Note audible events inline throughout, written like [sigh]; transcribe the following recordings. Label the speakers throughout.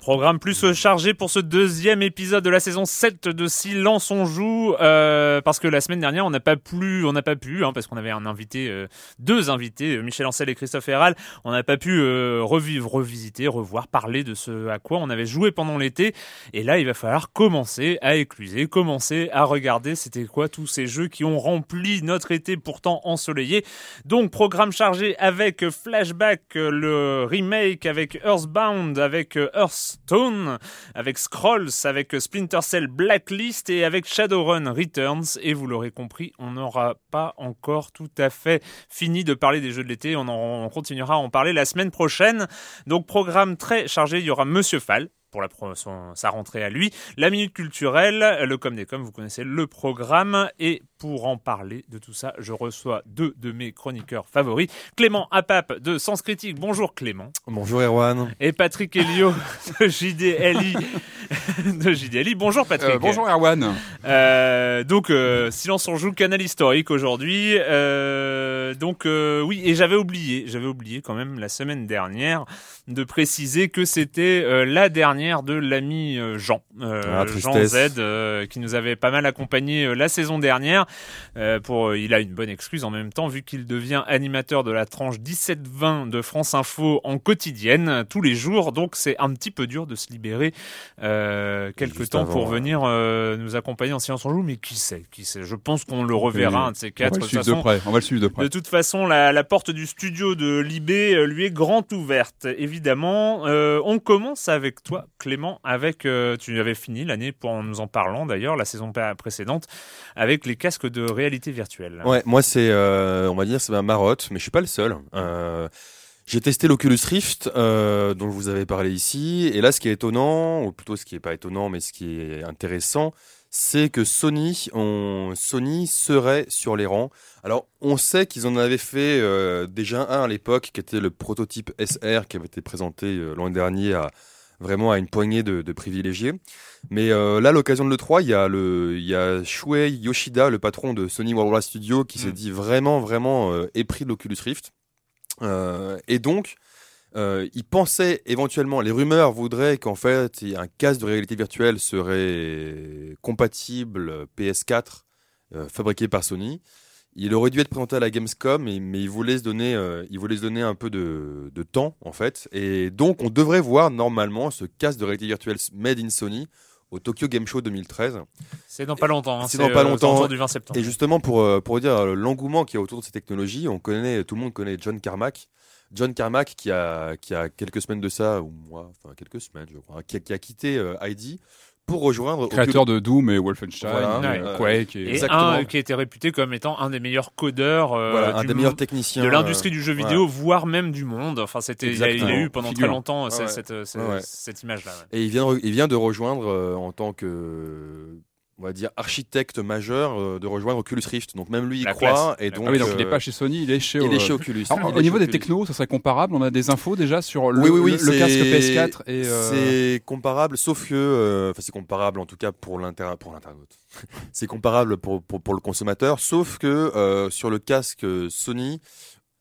Speaker 1: Programme plus chargé pour ce deuxième épisode de la saison 7 de Silence on joue euh, parce que la semaine dernière on n'a pas pu on n'a pas pu hein, parce qu'on avait un invité euh, deux invités euh, Michel Ancel et Christophe Herral on n'a pas pu revivre revisiter revoir parler de ce à quoi on avait joué pendant l'été. Et là il va falloir commencer à écluser commencer à regarder. C'était quoi tous ces jeux qui ont rempli notre été pourtant ensoleillé. Donc programme chargé avec Flashback le remake avec Earthbound avec Earth Stone, avec Scrolls, avec Splinter Cell Blacklist et avec Shadowrun Returns. Et vous l'aurez compris, on n'aura pas encore tout à fait fini de parler des jeux de l'été. On, on continuera à en parler la semaine prochaine. Donc programme très chargé. Il y aura Monsieur Fall pour la, son, sa rentrée à lui. La minute culturelle, le com des com, vous connaissez le programme. Et pour en parler de tout ça, je reçois deux de mes chroniqueurs favoris. Clément Apap de Sens Critique. Bonjour Clément.
Speaker 2: Bonjour Erwan.
Speaker 1: Et Patrick Elio [laughs] de JDLI. [laughs] de JDLI. Bonjour Patrick. Euh,
Speaker 2: bonjour Erwan.
Speaker 1: Euh, donc, euh, Silence on joue, canal historique aujourd'hui. Euh, donc, euh, oui, et j'avais oublié, j'avais oublié quand même la semaine dernière de préciser que c'était euh, la dernière de l'ami euh, Jean, euh, ah, Jean Z, qui nous avait pas mal accompagné la saison dernière. pour, il a une bonne excuse en même temps vu qu'il devient animateur de la tranche 17-20 de France Info en quotidienne tous les jours. Donc c'est un petit peu dur de se libérer quelques temps pour venir nous accompagner en Science en Joue, mais qui sait, qui sait. Je pense qu'on le reverra un de ces quatre.
Speaker 2: On va le suivre de près. On va le suivre de près.
Speaker 1: De toute façon, la, la porte du studio de Libé lui est grande ouverte. Évidemment évidemment. Euh, on commence avec toi, Clément, avec euh, tu avais fini l'année pour en nous en parlant d'ailleurs la saison précédente avec les casques de réalité virtuelle.
Speaker 2: Ouais, moi c'est, euh, on va dire, c'est ma marotte, mais je suis pas le seul. j'ai testé l'Oculus Rift, dont vous avais parlé ici, et là, ce qui est étonnant, ou plutôt ce qui est pas étonnant, mais ce qui est intéressant, c'est que Sony, on, Sony serait sur les rangs. Alors, on sait qu'ils en avaient fait euh, déjà un à l'époque, qui était le prototype SR, qui avait été présenté euh, l'an dernier à vraiment à une poignée de, privilégiés. Mais euh, là, l'occasion de l'E3, il y a le, il y a Shuei Yoshida, le patron de Sony Worldwide Studio, qui s'est mm. dit vraiment, vraiment épris de l'Oculus Rift. et donc, euh, il pensait éventuellement, les rumeurs voudraient qu'en fait un casque de réalité virtuelle serait compatible PS4 euh, fabriqué par Sony. Il aurait dû être présenté à la Gamescom, mais, il voulait se donner, euh, il voulait se donner un peu de, temps en fait. Et donc on devrait voir normalement ce casque de réalité virtuelle made in Sony au Tokyo Game Show 2013.
Speaker 1: C'est dans pas longtemps. Hein,
Speaker 2: c'est dans pas longtemps.
Speaker 1: du 20 septembre.
Speaker 2: Et justement pour pour dire l'engouement qu'il y a autour de ces technologies, on connaît, tout le monde connaît John Carmack, John Carmack, qui a, qui a quelques semaines de ça, ou moi, enfin quelques semaines, je crois, qui a, quitté euh, ID pour rejoindre
Speaker 3: Créateur de Doom et Wolfenstein,
Speaker 2: Voilà,
Speaker 3: et
Speaker 2: ouais.
Speaker 3: Quake. Et...
Speaker 1: Et
Speaker 2: Exactement.
Speaker 1: un qui était réputé comme étant un des meilleurs codeurs euh,
Speaker 2: voilà, un des meilleurs techniciens
Speaker 1: de l'industrie
Speaker 2: euh,
Speaker 1: du jeu
Speaker 2: ouais.
Speaker 1: vidéo, voire même du monde. Enfin, c'était, il, a, il a eu pendant
Speaker 3: Figure.
Speaker 1: très longtemps euh,
Speaker 2: Ouais,
Speaker 1: cette, cette,
Speaker 2: Ouais,
Speaker 1: image-là. ouais.
Speaker 2: Et il vient, il vient de rejoindre euh, en tant que, on va dire, architecte majeur, euh, de rejoindre Oculus Rift. Donc même lui il
Speaker 1: La
Speaker 2: croit.
Speaker 1: classe.
Speaker 2: Et donc,
Speaker 3: Ah oui, donc il
Speaker 2: euh,
Speaker 3: n'est pas chez Sony, il est chez.
Speaker 2: il est
Speaker 3: euh,
Speaker 2: chez Oculus.
Speaker 3: Alors,
Speaker 2: Il
Speaker 3: au
Speaker 2: est
Speaker 3: niveau
Speaker 2: chez
Speaker 3: des
Speaker 2: Oculus.
Speaker 3: technos, ça serait comparable. On a des infos déjà sur le,
Speaker 2: oui, oui, oui,
Speaker 3: le, le casque
Speaker 2: c'est-
Speaker 3: PS4 et. euh,
Speaker 2: C'est comparable, sauf que, euh, enfin c'est comparable en tout cas pour l'inter- pour l'internaute. [laughs] c'est comparable pour, pour, pour le consommateur, sauf que euh, sur le casque euh, Sony,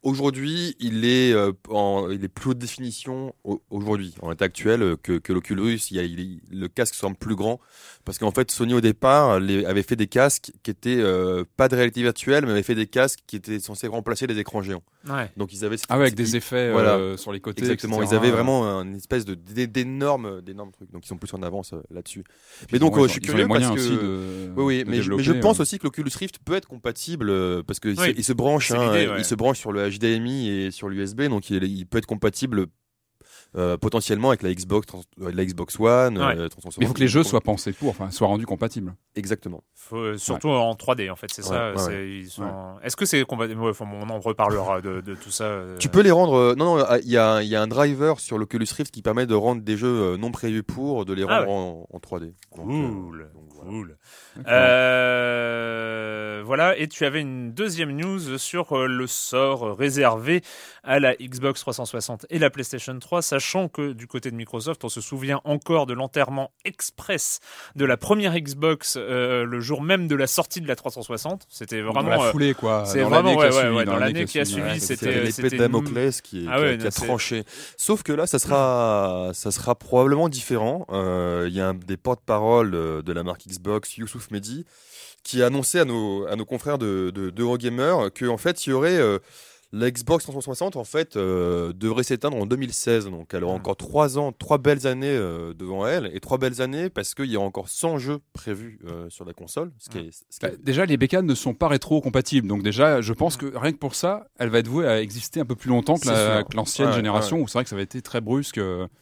Speaker 2: aujourd'hui il est euh, en, il est plus haute définition au- aujourd'hui en l'état actuel euh, que, que l'Oculus. Il y a, il est- le casque semble plus grand parce qu'en fait Sony au départ les, avait fait des casques qui étaient euh, pas de réalité virtuelle, mais avait fait des casques qui étaient censés remplacer les écrans géants.
Speaker 1: Ouais.
Speaker 2: Donc ils avaient
Speaker 3: Ah ouais, avec des effets
Speaker 2: Voilà.
Speaker 3: euh, sur les côtés.
Speaker 2: Exactement,
Speaker 3: etc.
Speaker 2: ils avaient vraiment une espèce de d'é- d'énormes d'énormes trucs, donc ils sont plus en avance euh, là-dessus. Mais donc euh, je suis
Speaker 3: ont les
Speaker 2: curieux
Speaker 3: moyens
Speaker 2: parce que
Speaker 3: aussi de.
Speaker 2: oui, oui,
Speaker 3: de
Speaker 2: mais, je- mais
Speaker 3: développer,
Speaker 2: je pense
Speaker 3: euh.
Speaker 2: aussi que l'Oculus Rift peut être compatible parce que
Speaker 1: Oui.
Speaker 2: il se branche, hein, il se branche sur le HDMI et sur l'USB, donc il, il peut être compatible euh, potentiellement avec la Xbox, trans- euh, la Xbox One.
Speaker 1: Ouais.
Speaker 2: euh, 360.
Speaker 3: Mais il faut que les jeux soient pensés pour, enfin, soient rendus compatibles.
Speaker 2: exactement.
Speaker 1: Faut, euh, surtout en 3D en fait, c'est ça.
Speaker 2: Ouais, ouais,
Speaker 1: c'est- ils sont- Est-ce que c'est compatible ouais, enfin, On en reparlera de, de tout ça. euh.
Speaker 2: Tu peux les rendre. euh, non, non, il y a, il y a un driver sur l'Oculus Rift qui permet de rendre des jeux euh, non prévus pour, de les
Speaker 1: Ah
Speaker 2: rendre en, en 3D. Donc, euh,
Speaker 1: Cool.
Speaker 2: donc voilà.
Speaker 1: Cool. Euh, voilà, et tu avais une deuxième news sur euh, le sort réservé à la Xbox 360 et la PlayStation 3, sachant que du côté de Microsoft, on se souvient encore de l'enterrement express de la première Xbox euh, le jour même de la sortie de la 360. C'était
Speaker 3: Dans
Speaker 1: vraiment.
Speaker 3: la
Speaker 1: euh,
Speaker 3: foulée, quoi.
Speaker 1: c'est
Speaker 3: dans
Speaker 1: vraiment, ouais, ouais, ouais, dans l'année qui a
Speaker 3: suivi,
Speaker 1: c'était-
Speaker 2: l'épée de Damoclès qui,
Speaker 1: Ah
Speaker 2: qui a- qui tranché. Sauf que là, ça sera, ça sera probablement différent. Euh, Il y a un des porte-parole de la marque Xbox, Youssouf Mehdi, qui a annoncé à nos, à nos confrères de, de, d'Eurogamer qu'en fait, il y aurait euh, la Xbox 360 en fait euh, devrait s'éteindre en 2016. Donc, elle aura
Speaker 1: Mm.
Speaker 2: encore trois ans, trois belles années euh, devant elle, et trois belles années parce qu'il y a encore 100 jeux prévus euh, sur la console. Ce qui est, ce qui
Speaker 3: Bah, déjà, les bécanes ne sont pas rétro-compatibles. Donc, déjà, je pense que rien que pour ça, elle va être vouée à exister un peu plus longtemps que la- l'ancienne
Speaker 2: Ouais,
Speaker 3: génération, où c'est vrai que ça avait été très brusque.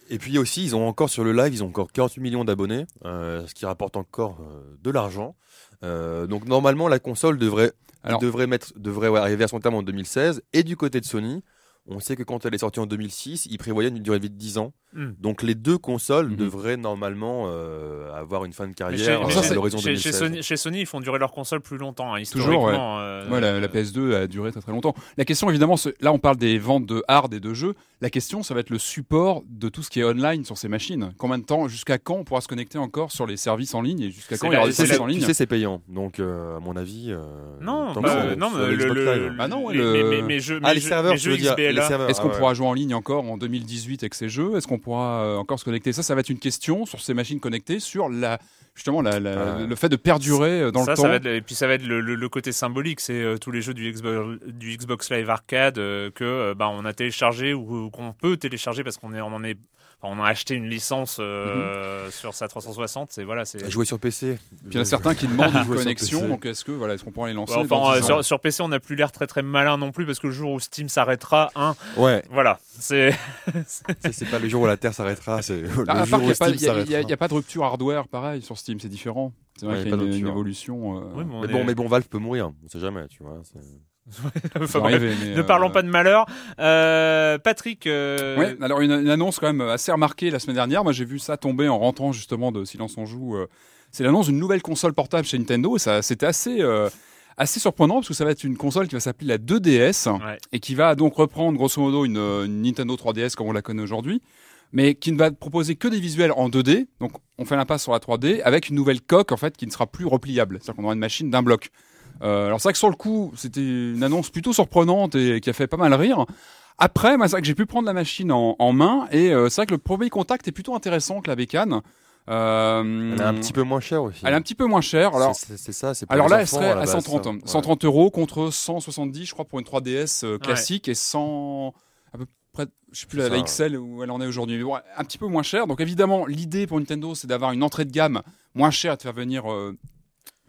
Speaker 2: Et puis aussi, ils ont encore sur le live, ils ont encore 48 millions d'abonnés, ce qui rapporte encore de l'argent. Euh, donc normalement, la console devrait,
Speaker 3: Alors-
Speaker 2: devrait, mettre, devrait arriver à son terme en 2016. Et du côté de Sony, on sait que quand elle est sortie en 2006, ils prévoyaient une durée de vie de 10 ans.
Speaker 1: Hmm.
Speaker 2: Donc les deux consoles
Speaker 3: Mhm.
Speaker 2: devraient normalement euh, avoir une fin de
Speaker 1: Mais
Speaker 2: carrière
Speaker 1: chez, mais
Speaker 2: à
Speaker 1: chez-
Speaker 2: l'horizon
Speaker 1: chez-
Speaker 2: 2016.
Speaker 1: chez Sony, chez Sony, ils font durer leur console plus longtemps. hein,
Speaker 3: Toujours,
Speaker 1: historiquement, euh,
Speaker 3: Ouais, la, la PS2 a duré très très longtemps. La question, évidemment, là on parle des ventes de hard et de jeux. La question, ça va être le support de tout ce qui est online sur ces machines. Combien de temps, jusqu'à quand on pourra se connecter encore sur les services en ligne et jusqu'à quand il y aura des
Speaker 2: Tu
Speaker 3: services en
Speaker 2: tu
Speaker 3: ligne
Speaker 2: sais, c'est payant. Donc, euh, à mon avis. euh,
Speaker 1: Non, bah, non, mais le,
Speaker 3: Ah non,
Speaker 1: mais,
Speaker 3: le-
Speaker 1: mais, mais, mais jeux,
Speaker 2: Ah, les
Speaker 1: jeux-
Speaker 2: serveurs, tu
Speaker 1: jeux
Speaker 2: veux dire, les
Speaker 1: XBLA.
Speaker 2: serveurs.
Speaker 3: Est-ce
Speaker 2: Ah
Speaker 3: qu'on
Speaker 2: ouais.
Speaker 3: pourra jouer en ligne encore en 2018 avec ces jeux? Est-ce qu'on pourra euh, encore se connecter? Ça, ça va être une question sur ces machines connectées, sur la, justement la, la-
Speaker 2: Ah.
Speaker 3: le fait de perdurer euh, dans
Speaker 1: ça,
Speaker 3: le
Speaker 1: ça
Speaker 3: temps.
Speaker 1: va être, et puis ça va être le, le- le côté symbolique, c'est euh, tous les jeux du Xbox, du Xbox Live Arcade euh, que euh, bah, on a téléchargé ou, ou qu'on peut télécharger parce qu'on est, on en est, on a acheté une licence euh,
Speaker 3: Mhm.
Speaker 1: sur sa 360. C'est voilà, c'est.
Speaker 2: Jouer sur PC.
Speaker 3: Puis il y en a certains qui demandent [laughs] une connexion, donc est-ce que voilà, est-ce qu'on pourra les lancer
Speaker 1: Ouais,
Speaker 3: dans
Speaker 1: enfin, euh,
Speaker 3: 10 ans
Speaker 1: sur, sur PC, on n'a plus l'air très très malin non plus parce que le jour où Steam s'arrêtera, hein,
Speaker 2: Ouais,
Speaker 1: voilà, c'est. [laughs]
Speaker 2: c'est pas le jour où la Terre s'arrêtera, c'est le
Speaker 3: Ah, à
Speaker 2: jour
Speaker 3: part qu'il
Speaker 2: où
Speaker 3: n'y a, pas-
Speaker 2: Steam
Speaker 3: il y a- il y a-
Speaker 2: s'arrêtera.
Speaker 3: il y a pas de rupture hardware pareil sur Steam, c'est différent. C'est vrai
Speaker 2: Ouais,
Speaker 3: qu'il y a une, une évolution. euh,
Speaker 1: Oui, mais est-
Speaker 2: bon, mais bon, Valve peut mourir, on sait jamais, tu vois.
Speaker 1: Enfin, bref,
Speaker 3: arriver,
Speaker 1: ne
Speaker 3: euh,
Speaker 1: parlons pas de malheur. Euh, Patrick. euh,
Speaker 3: Ouais, alors une, une annonce quand même assez remarquée la semaine dernière. Moi, j'ai vu ça tomber en rentrant justement de Silence on joue. euh, c'est l'annonce d'une nouvelle console portable chez Nintendo. Et ça, c'était assez, euh, assez surprenant parce que ça va être une console qui va s'appeler la 2DS
Speaker 1: Ouais.
Speaker 3: et qui va donc reprendre grosso modo une, euh, une Nintendo 3DS comme on la connaît aujourd'hui, mais qui ne va proposer que des visuels en 2D. Donc, on fait l'impasse sur la 3D avec une nouvelle coque en fait qui ne sera plus repliable. C'est-à-dire qu'on aura une machine d'un bloc. Euh, alors c'est vrai que sur le coup, c'était une annonce plutôt surprenante et qui a fait pas mal rire. Après, moi, c'est vrai que j'ai pu prendre la machine en, en main et euh, c'est vrai que le premier contact est plutôt intéressant que la bécane. Euh,
Speaker 2: Elle est un petit peu moins chère aussi.
Speaker 3: elle est un petit peu moins chère. Alors,
Speaker 2: C'est- ça, c'est
Speaker 3: alors
Speaker 2: les
Speaker 3: là, elle serait
Speaker 2: à la
Speaker 3: à
Speaker 2: base,
Speaker 3: 130,
Speaker 2: ça.
Speaker 3: hein.
Speaker 2: Ouais.
Speaker 3: 130 euros contre 170, je crois, pour une 3DS euh, classique et 100, à peu près, je sais plus la, XL où elle en est aujourd'hui. Mais bon, un petit peu moins cher. Donc évidemment, l'idée pour Nintendo, c'est d'avoir une entrée de gamme moins chère et de faire venir euh,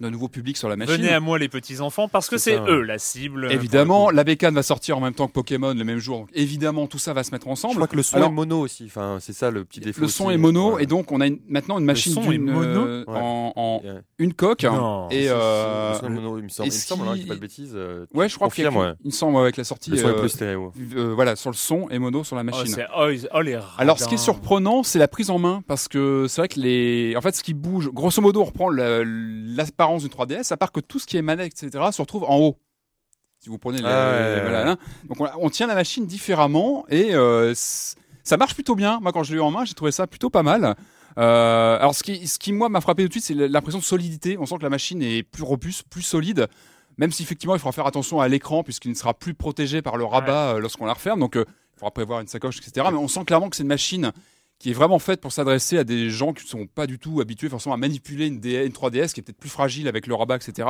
Speaker 3: d'un nouveau public sur la machine.
Speaker 1: Venez à moi les petits enfants parce que
Speaker 2: C'est
Speaker 1: eux la cible.
Speaker 3: Évidemment, la bécane va sortir en même temps que Pokémon le même jour. Évidemment, tout ça va se mettre
Speaker 2: Je
Speaker 3: ensemble.
Speaker 2: crois que le son
Speaker 3: Alors,
Speaker 2: est mono aussi. Enfin, c'est ça le petit défaut.
Speaker 3: Le son
Speaker 2: aussi.
Speaker 3: est mono
Speaker 2: Ouais.
Speaker 3: et donc on a une- maintenant une machine
Speaker 1: son est mono
Speaker 3: euh,
Speaker 2: Ouais.
Speaker 3: en, en
Speaker 2: Ouais.
Speaker 3: une coque
Speaker 1: Non.
Speaker 3: et euh,
Speaker 2: le son est mono, il me semble. Il me semble, hein, je pas de bêtises. euh,
Speaker 3: ouais je crois qu'il
Speaker 2: ouais.
Speaker 3: il me semble avec la sortie
Speaker 2: Le son est plus stéréo.
Speaker 3: voilà sur le son et mono sur la
Speaker 1: Oh,
Speaker 3: machine.
Speaker 1: oh, oh, les
Speaker 3: Alors, ce qui est surprenant, c'est la prise en main, parce que c'est vrai que les, en fait, ce qui bouge, grosso modo, on reprend le- d'une 3DS, à part que tout ce qui est manette, etc., se retrouve en haut. Si vous prenez les,
Speaker 2: Ah
Speaker 3: les- voilà, hein. donc on, on tient la machine différemment et euh, ça marche plutôt bien. Moi, quand je l'ai eu en main, j'ai trouvé ça plutôt pas mal. Euh, alors, ce qui, ce qui moi m'a frappé tout de suite, c'est l'impression de solidité. On sent que la machine est plus robuste, plus solide. Même si effectivement, il faudra faire attention à l'écran puisqu'il ne sera plus protégé par le rabat euh, lorsqu'on la referme. Donc, euh, il faudra prévoir une sacoche, etc. Mais on sent clairement que c'est une machine qui est vraiment faite pour s'adresser à des gens qui ne sont pas du tout habitués forcément à manipuler une, D- une 3DS qui est peut-être plus fragile avec le rabat, etc.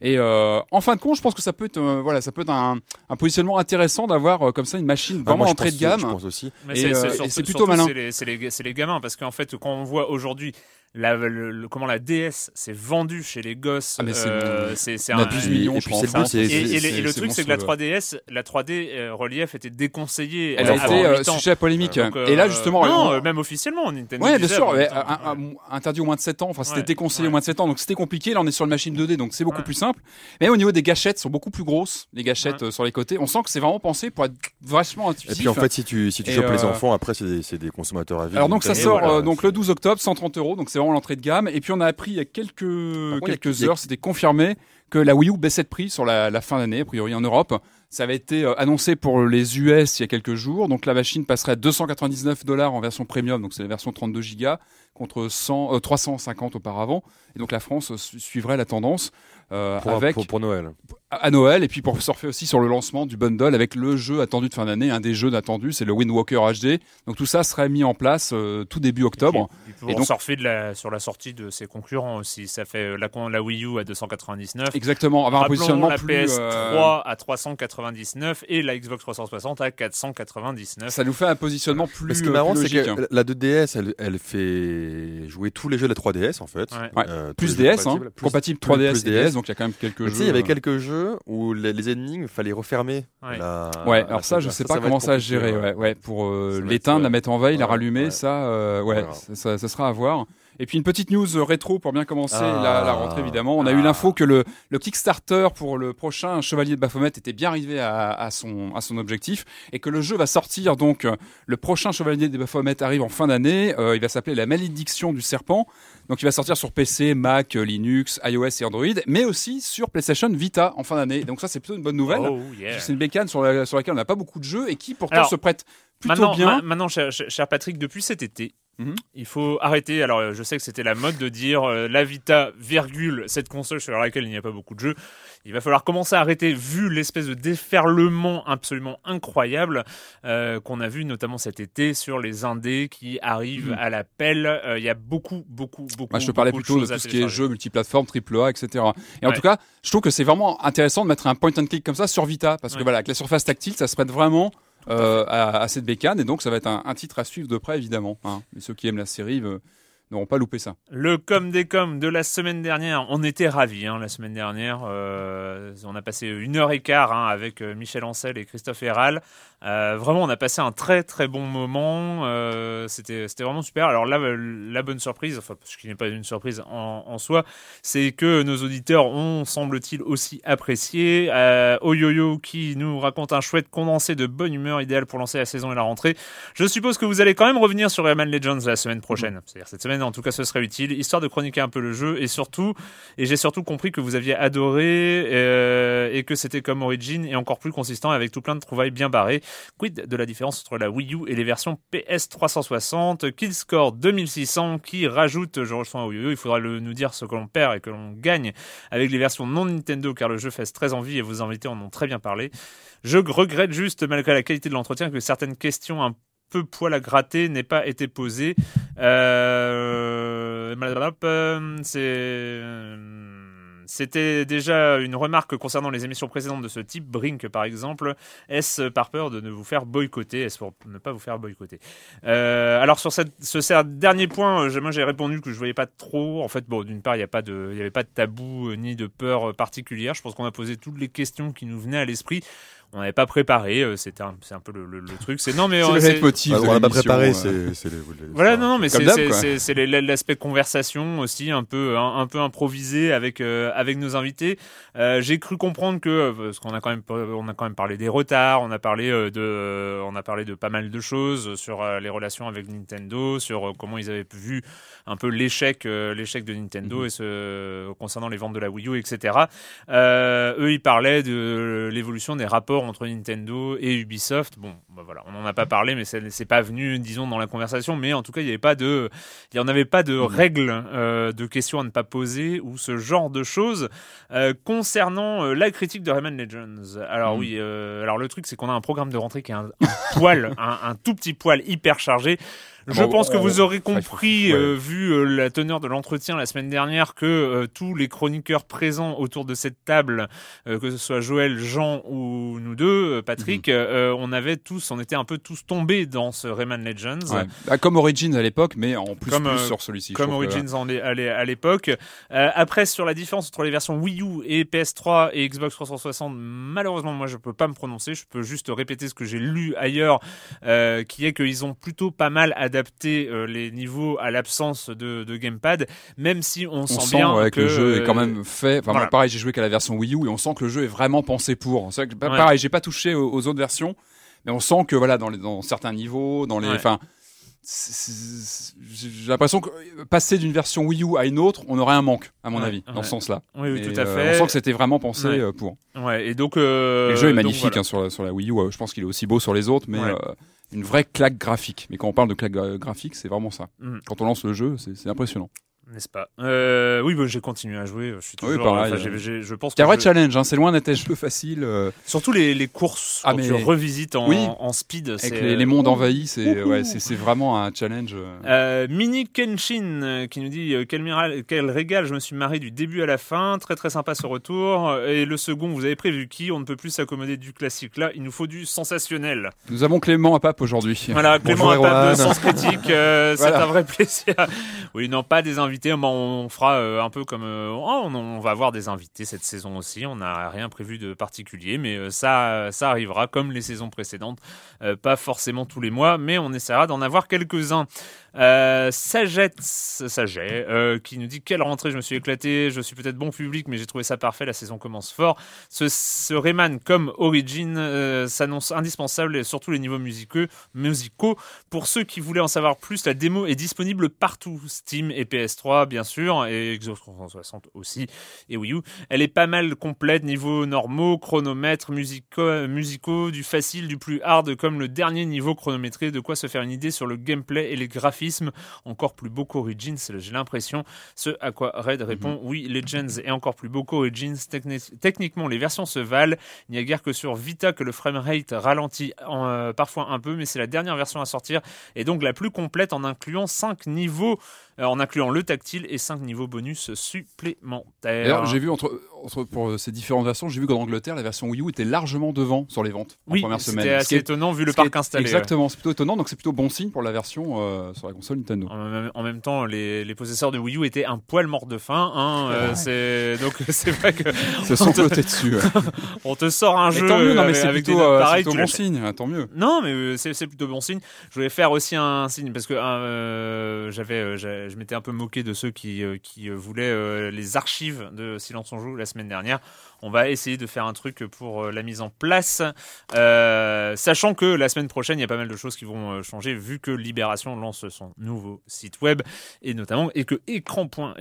Speaker 3: Et euh, en fin de compte, je pense que ça peut être, euh, voilà, ça peut être un, un positionnement intéressant d'avoir euh, comme ça une machine
Speaker 2: Ah,
Speaker 3: vraiment entrée de gamme.
Speaker 2: Je pense aussi.
Speaker 1: Mais
Speaker 3: Et,
Speaker 1: c'est-
Speaker 3: euh, plutôt malin.
Speaker 1: C'est les, c'est les- c'est les gamins parce qu'en fait, quand on voit aujourd'hui la, le- le- comment la DS s'est vendue chez les gosses,
Speaker 3: Ah, mais c'est-
Speaker 1: euh, c'est c'est
Speaker 3: on a
Speaker 1: un.
Speaker 3: 12
Speaker 2: et-
Speaker 3: millions,
Speaker 2: et
Speaker 3: je France.
Speaker 2: c'est-
Speaker 1: Et, et et le truc, c'est que la
Speaker 3: monstrueux.
Speaker 1: 3DS, la 3D euh, relief était déconseillée.
Speaker 3: Elle
Speaker 1: euh,
Speaker 3: a
Speaker 1: avant
Speaker 3: été euh,
Speaker 1: 8 ans.
Speaker 3: sujet à polémique.
Speaker 1: Donc,
Speaker 3: et là,
Speaker 1: euh,
Speaker 3: justement,
Speaker 1: non,
Speaker 3: on-
Speaker 1: euh, même officiellement, Nintendo.
Speaker 3: Ouais, bien sûr, mais,
Speaker 1: 8 ans.
Speaker 3: un- un- interdit au moins de 7 ans. Enfin, c'était
Speaker 1: Ouais,
Speaker 3: déconseillé
Speaker 1: ouais.
Speaker 3: au moins de 7 ans, donc c'était compliqué. Là, on est sur une machine 2D, donc c'est beaucoup
Speaker 1: Ouais.
Speaker 3: plus simple. Mais au niveau des gâchettes, sont beaucoup plus grosses. Les gâchettes
Speaker 1: Ouais.
Speaker 3: euh, sur les côtés, on sent que c'est vraiment pensé pour être vachement
Speaker 2: Et
Speaker 3: intuitif.
Speaker 2: puis en fait, si tu, si tu
Speaker 3: Et,
Speaker 2: chopes les
Speaker 3: euh,
Speaker 2: enfants, après, c'est des, c'est des consommateurs à vie.
Speaker 3: alors donc ça
Speaker 1: Et
Speaker 3: sort euh, donc le 12 octobre, 130 euros, donc c'est vraiment l'entrée de gamme. Et puis on a appris il y a quelques
Speaker 2: contre,
Speaker 3: quelques
Speaker 2: a-
Speaker 3: heures, c'était confirmé que la Wii U baissait de prix sur la, la fin d'année, a priori en Europe. Ça avait été euh, annoncé pour les US il y a quelques jours, donc la machine passerait à 299 dollars en version premium, donc c'est la version 32 Go contre 100, euh, 350 auparavant. Et donc la France su- suivrait la tendance euh,
Speaker 2: pour,
Speaker 3: avec
Speaker 2: pour, pour Noël.
Speaker 3: à Noël et puis pour surfer aussi sur le lancement du bundle avec le jeu attendu de fin d'année, un des jeux attendus, c'est le Wind Walker HD. Donc tout ça serait mis en place euh, tout début octobre. Et
Speaker 1: pourront
Speaker 3: donc-
Speaker 1: surfer de la, sur la sortie de ses concurrents aussi. Ça fait la, la Wii U à 299.
Speaker 3: Exactement, avoir un positionnement
Speaker 1: la
Speaker 3: plus
Speaker 1: PS3
Speaker 3: euh,
Speaker 1: à 399 et la Xbox 360 à 499.
Speaker 3: ça nous fait un positionnement plus,
Speaker 2: Mais ce qui est marrant, c'est que la 2DS, elle, elle fait jouer tous les jeux de la 3DS en fait.
Speaker 1: Ouais.
Speaker 2: Euh,
Speaker 3: plus DS, hein.
Speaker 2: Plus-
Speaker 3: compatible
Speaker 2: plus-
Speaker 3: 3DS
Speaker 2: plus
Speaker 3: et DS, donc il y a quand même quelques
Speaker 2: Mais
Speaker 3: jeux.
Speaker 2: il y avait
Speaker 3: euh,
Speaker 2: quelques jeux où les, les énigmes, il fallait refermer.
Speaker 1: Ouais.
Speaker 2: la-
Speaker 3: Ouais,
Speaker 2: la
Speaker 3: alors ça, je sais pas comment ça
Speaker 2: compliqué,
Speaker 3: gérer. Ouais, ouais, pour euh, l'éteindre, la mettre en veille, la rallumer,
Speaker 2: ouais.
Speaker 3: ça, euh, ouais, ça- ça sera à voir. Et puis une petite news euh, rétro pour bien commencer
Speaker 2: Ah.
Speaker 3: la, la rentrée évidemment. On a
Speaker 1: Ah.
Speaker 3: eu l'info que le, le Kickstarter pour le prochain Chevalier de Baphomet était bien arrivé à, à son, à son objectif et que le jeu va sortir donc euh, le prochain Chevalier de Baphomet arrive en fin d'année. Euh, il va s'appeler La Malédiction du Serpent. Donc il va sortir sur PC, Mac, Linux, iOS et Android, mais aussi sur PlayStation Vita en fin d'année. Donc ça c'est plutôt une bonne nouvelle.
Speaker 1: Oh, yeah.
Speaker 3: C'est une bécane sur, la- sur laquelle on n'a pas beaucoup de jeux et qui pourtant
Speaker 1: Alors,
Speaker 3: se prête plutôt
Speaker 1: Maintenant,
Speaker 3: bien.
Speaker 1: ma- maintenant cher Patrick, depuis cet été,
Speaker 3: Mhm.
Speaker 1: il faut arrêter. Alors, euh, je sais que c'était la mode de dire euh, la Vita, virgule, cette console sur laquelle il n'y a pas beaucoup de jeux. Il va falloir commencer à arrêter, vu l'espèce de déferlement absolument incroyable euh, qu'on a vu notamment cet été sur les indés qui arrivent
Speaker 3: Mhm.
Speaker 1: à la pelle. Euh, Il y a beaucoup, beaucoup, beaucoup.
Speaker 3: Je te parlais
Speaker 1: de
Speaker 3: plutôt de tout ce qui est jeux multiplateformes, AAA, etc. Et en
Speaker 1: Ouais.
Speaker 3: tout cas, je trouve que c'est vraiment intéressant de mettre un point and click comme ça sur Vita, parce que voilà, avec la surface tactile, ça se prête vraiment euh, à, à cette bécane, et donc ça va être un, un titre à suivre de près, évidemment. hein. Et ceux qui aiment la série euh, n'auront pas loupé ça.
Speaker 1: Le com des com de la semaine dernière, on était ravis hein, la semaine dernière. Euh, on a passé une heure et quart hein, avec Michel Ancel et Christophe Herral. Euh, vraiment, on a passé un très très bon moment. Euh, C'était vraiment super. Alors là, euh, la bonne surprise, enfin, ce qui n'est pas une surprise en, en soi, c'est que nos auditeurs ont, semble-t-il, aussi apprécié. Euh, Oyoyo qui nous raconte un chouette condensé de bonne humeur idéal pour lancer la saison et la rentrée. Je suppose que vous allez quand même revenir sur Rayman Legends la semaine prochaine. C'est-à-dire cette semaine, en tout cas, ce serait utile, histoire de chroniquer un peu le jeu et surtout, et j'ai surtout compris que vous aviez adoré et que c'était comme Origin et encore plus consistant avec tout plein de trouvailles bien barrées. Quid de la différence entre la Wii U et les versions PS 360 Killscore 2600 qui rajoute, je rejoins Oyoyo, il faudra le, nous dire ce que l'on perd et que l'on gagne avec les versions non Nintendo car le jeu fait très envie et vos invités en ont très bien parlé. Je regrette juste, malgré la qualité de l'entretien, que certaines questions un peu poil à gratter n'aient pas été posées. Euh... euh, C'est... euh, C'était déjà une remarque concernant les émissions précédentes de ce type, Brink par exemple. Est-ce par peur de ne vous faire boycotter Est-ce pour ne pas vous faire boycotter euh, Alors sur ce dernier point, moi j'ai répondu que je voyais pas trop. En fait, bon, d'une part, il n'y avait pas de tabou ni de peur particulière. Je pense qu'on a posé toutes les questions qui nous venaient à l'esprit on n'avait pas préparé. Euh, c'était c'est un peu le, le, truc. C'est non mais [laughs]
Speaker 3: c'est le motif.
Speaker 2: on n'a pas préparé. C'est
Speaker 1: voilà non non mais c'est l'aspect conversation aussi un peu un, peu improvisé avec euh, avec nos invités. Euh, J'ai cru comprendre que parce qu'on a quand même on a quand même parlé des retards, on a parlé euh, de on a parlé de pas mal de choses sur les relations avec Nintendo, sur comment ils avaient vu un peu l'échec l'échec de Nintendo mhm. et ce concernant les ventes de la Wii U etc. eux ils parlaient de l'évolution des rapports entre Nintendo et Ubisoft. Bon, bah voilà, on n'en a pas parlé, mais c'est pas venu, disons, dans la conversation. Mais en tout cas, il n'y avait pas de, il y en avait pas de mmh. règles euh, de questions à ne pas poser ou ce genre de choses euh, concernant euh, la critique de Rayman Legends. Alors mmh. oui, alors le truc, c'est qu'on a un programme de rentrée qui est un, [laughs] poil, un tout petit poil hyper chargé. Je pense que vous aurez compris, euh, vu euh, la teneur de l'entretien la semaine dernière, que euh, tous les chroniqueurs présents autour de cette table, que ce soit Joël, Jean ou nous deux, Patrick, mhm. on avait tous, on était un peu tous tombés dans ce Rayman Legends.
Speaker 3: Ah, comme Origins à l'époque, mais en plus, plus sur celui-ci.
Speaker 1: Comme Origins à l'époque. après, sur la différence entre les versions Wii U et PS3 et Xbox 360, malheureusement, moi, je peux pas me prononcer. Je peux juste répéter ce que j'ai lu ailleurs, qui est qu'ils ont plutôt pas mal adapté adapter euh, les niveaux à l'absence de, gamepad, même si on, sent, bien que
Speaker 3: le jeu est quand même fait. Enfin, pareil, j'ai joué qu'à la version Wii U et on sent que le jeu est vraiment pensé pour. Que, pareil, j'ai pas touché aux, autres versions, mais on sent que voilà, dans, les, dans certains niveaux, dans les, enfin. J'ai l'impression que passer d'une version Wii U à une autre, on aurait un manque, à mon avis, dans ce sens-là.
Speaker 1: Oui, tout à
Speaker 3: euh,
Speaker 1: fait.
Speaker 3: on sent que c'était vraiment pensé euh, pour.
Speaker 1: Ouais, et donc. le
Speaker 3: jeu est magnifique hein, sur, la, sur la Wii U. Je pense qu'il est aussi beau sur les autres, mais une vraie claque graphique. Mais quand on parle de claque graphique, c'est vraiment ça. Mm. Quand on lance le jeu, c'est impressionnant
Speaker 1: n'est-ce pas? Euh, Oui, bah, j'ai continué à jouer. Je suis toujours. Oui, pareil. je pense.
Speaker 3: C'est un vrai challenge. Hein, c'est loin d'être un jeu facile. Euh.
Speaker 1: Surtout les, les courses ah, quand tu revisites en, en speed.
Speaker 3: Avec les, les, mondes envahis, c'est ouais, vraiment un challenge. Euh.
Speaker 1: euh Mini Kenshin qui nous dit quel, quel régal. Je me suis marré du début à la fin. Très très sympa ce retour. Et le second, vous avez prévu qui? On ne peut plus s'accommoder du classique. Là, il nous faut du sensationnel.
Speaker 3: Nous avons Clément à Pape aujourd'hui.
Speaker 1: Voilà, [laughs] Clément à Pape de Sens Critique. C'est un vrai [laughs] plaisir. Oui, non, pas des invités on fera euh, un peu comme euh, oh, on, va avoir des invités cette saison aussi. On n'a rien prévu de particulier, mais euh, ça, ça arrivera comme les saisons précédentes. pas forcément tous les mois, mais on essaiera d'en avoir quelques-uns. Euh, Saget, qui nous dit quelle rentrée, je me suis éclaté, je suis peut-être bon public, mais j'ai trouvé ça parfait, la saison commence fort. Ce, ce Rayman comme Origin s'annonce indispensable, et surtout les niveaux musicaux. Pour ceux qui voulaient en savoir plus, la démo est disponible partout, Steam et PS3 bien sûr, et Xbox 360 aussi, et Wii U. Elle est pas mal complète, niveau normaux, chronomètre, musicaux, musicaux, du facile, du plus hard, comme le dernier niveau chronométré, de quoi se faire une idée sur le gameplay et les graphismes encore plus beau qu'Origins, j'ai l'impression. Ce à quoi Red répond mhm. oui, Legends est encore plus beau qu'Origins. techniquement, les versions se valent. Il n'y a guère que sur Vita que le framerate ralentit euh, parfois un peu, mais c'est la dernière version à sortir et donc la plus complète en incluant 5 niveaux en incluant le tactile et 5 niveaux bonus supplémentaires.
Speaker 3: J'ai vu entre, entre, pour ces différentes versions, j'ai vu qu'en Angleterre, la version Wii U était largement devant sur les ventes
Speaker 1: oui,
Speaker 3: en première semaine.
Speaker 1: C'était assez étonnant vu le parc installé.
Speaker 3: Exactement, c'est plutôt étonnant, donc c'est plutôt bon signe pour la version euh, sur la console Nintendo.
Speaker 1: En même, temps, les, les, possesseurs de Wii U étaient un poil morts de faim. Hein, euh, donc [laughs] c'est vrai que
Speaker 3: se sont te... dessus. [laughs]
Speaker 1: on te sort un jeu
Speaker 3: tant mieux, non,
Speaker 1: mais
Speaker 3: c'est plutôt,
Speaker 1: pareil,
Speaker 3: plutôt bon signe, hein, tant mieux.
Speaker 1: Non, mais c'est plutôt bon signe. Je voulais faire aussi un signe parce que j'avais je m'étais un peu moqué de ceux qui, euh, euh, voulaient euh, les archives de Silence on joue la semaine dernière. On va essayer de faire un truc pour la mise en place, sachant que la semaine prochaine, il y a pas mal de choses qui vont changer vu que Libération lance son nouveau site web et notamment et que écran.fr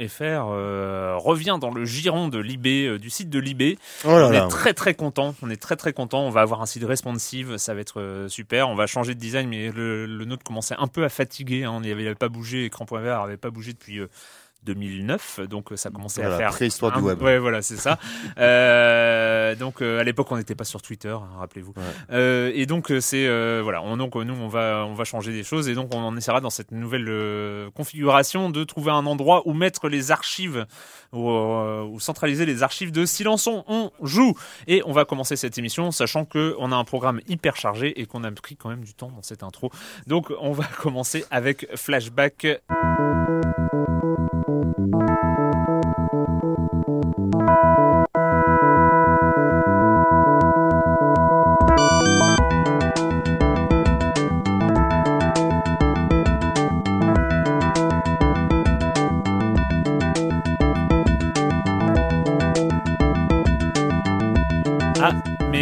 Speaker 1: revient dans le giron de Libé, du site de Libé. Oh on est très très content, on est très très content. On va avoir un site responsive, ça va être super. On va changer de design, mais le, nôtre commençait un peu à fatiguer. Hein. On n'y avait pas bougé, écran.fr avait pas bougé depuis 2009, donc ça commençait
Speaker 2: Voilà,
Speaker 1: à faire
Speaker 2: préhistoire du web.
Speaker 1: Ouais, voilà, c'est ça. [laughs] Euh, donc euh, à l'époque, on n'était pas sur Twitter, hein, rappelez-vous.
Speaker 2: Ouais.
Speaker 1: Euh, et donc euh, c'est euh, voilà, on, donc euh, nous on va on va changer des choses et donc on en essaiera dans cette nouvelle euh, configuration de trouver un endroit où mettre les archives ou, euh, ou centraliser les archives de Silençon. On joue et on va commencer cette émission sachant que on a un programme hyper chargé et qu'on a pris quand même du temps dans cette intro. Donc on va [laughs] commencer avec Flashback.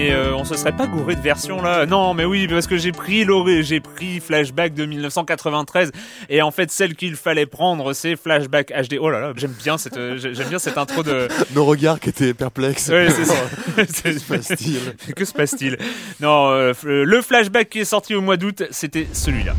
Speaker 1: Mais euh, on se serait pas gouré de version là Non, mais oui, parce que j'ai pris j'ai pris Flashback de 1993 et en fait celle qu'il fallait prendre c'est Flashback HD. Oh là là, j'aime bien cette euh, j'aime bien cette intro de [laughs]
Speaker 2: Nos regards qui étaient perplexes.
Speaker 1: Ouais, c'est ça. [laughs] [laughs]
Speaker 2: Que se passe-t-il?
Speaker 1: Que se passe-t-il? Non, euh, le flashback qui est sorti au mois d'août, c'était celui-là.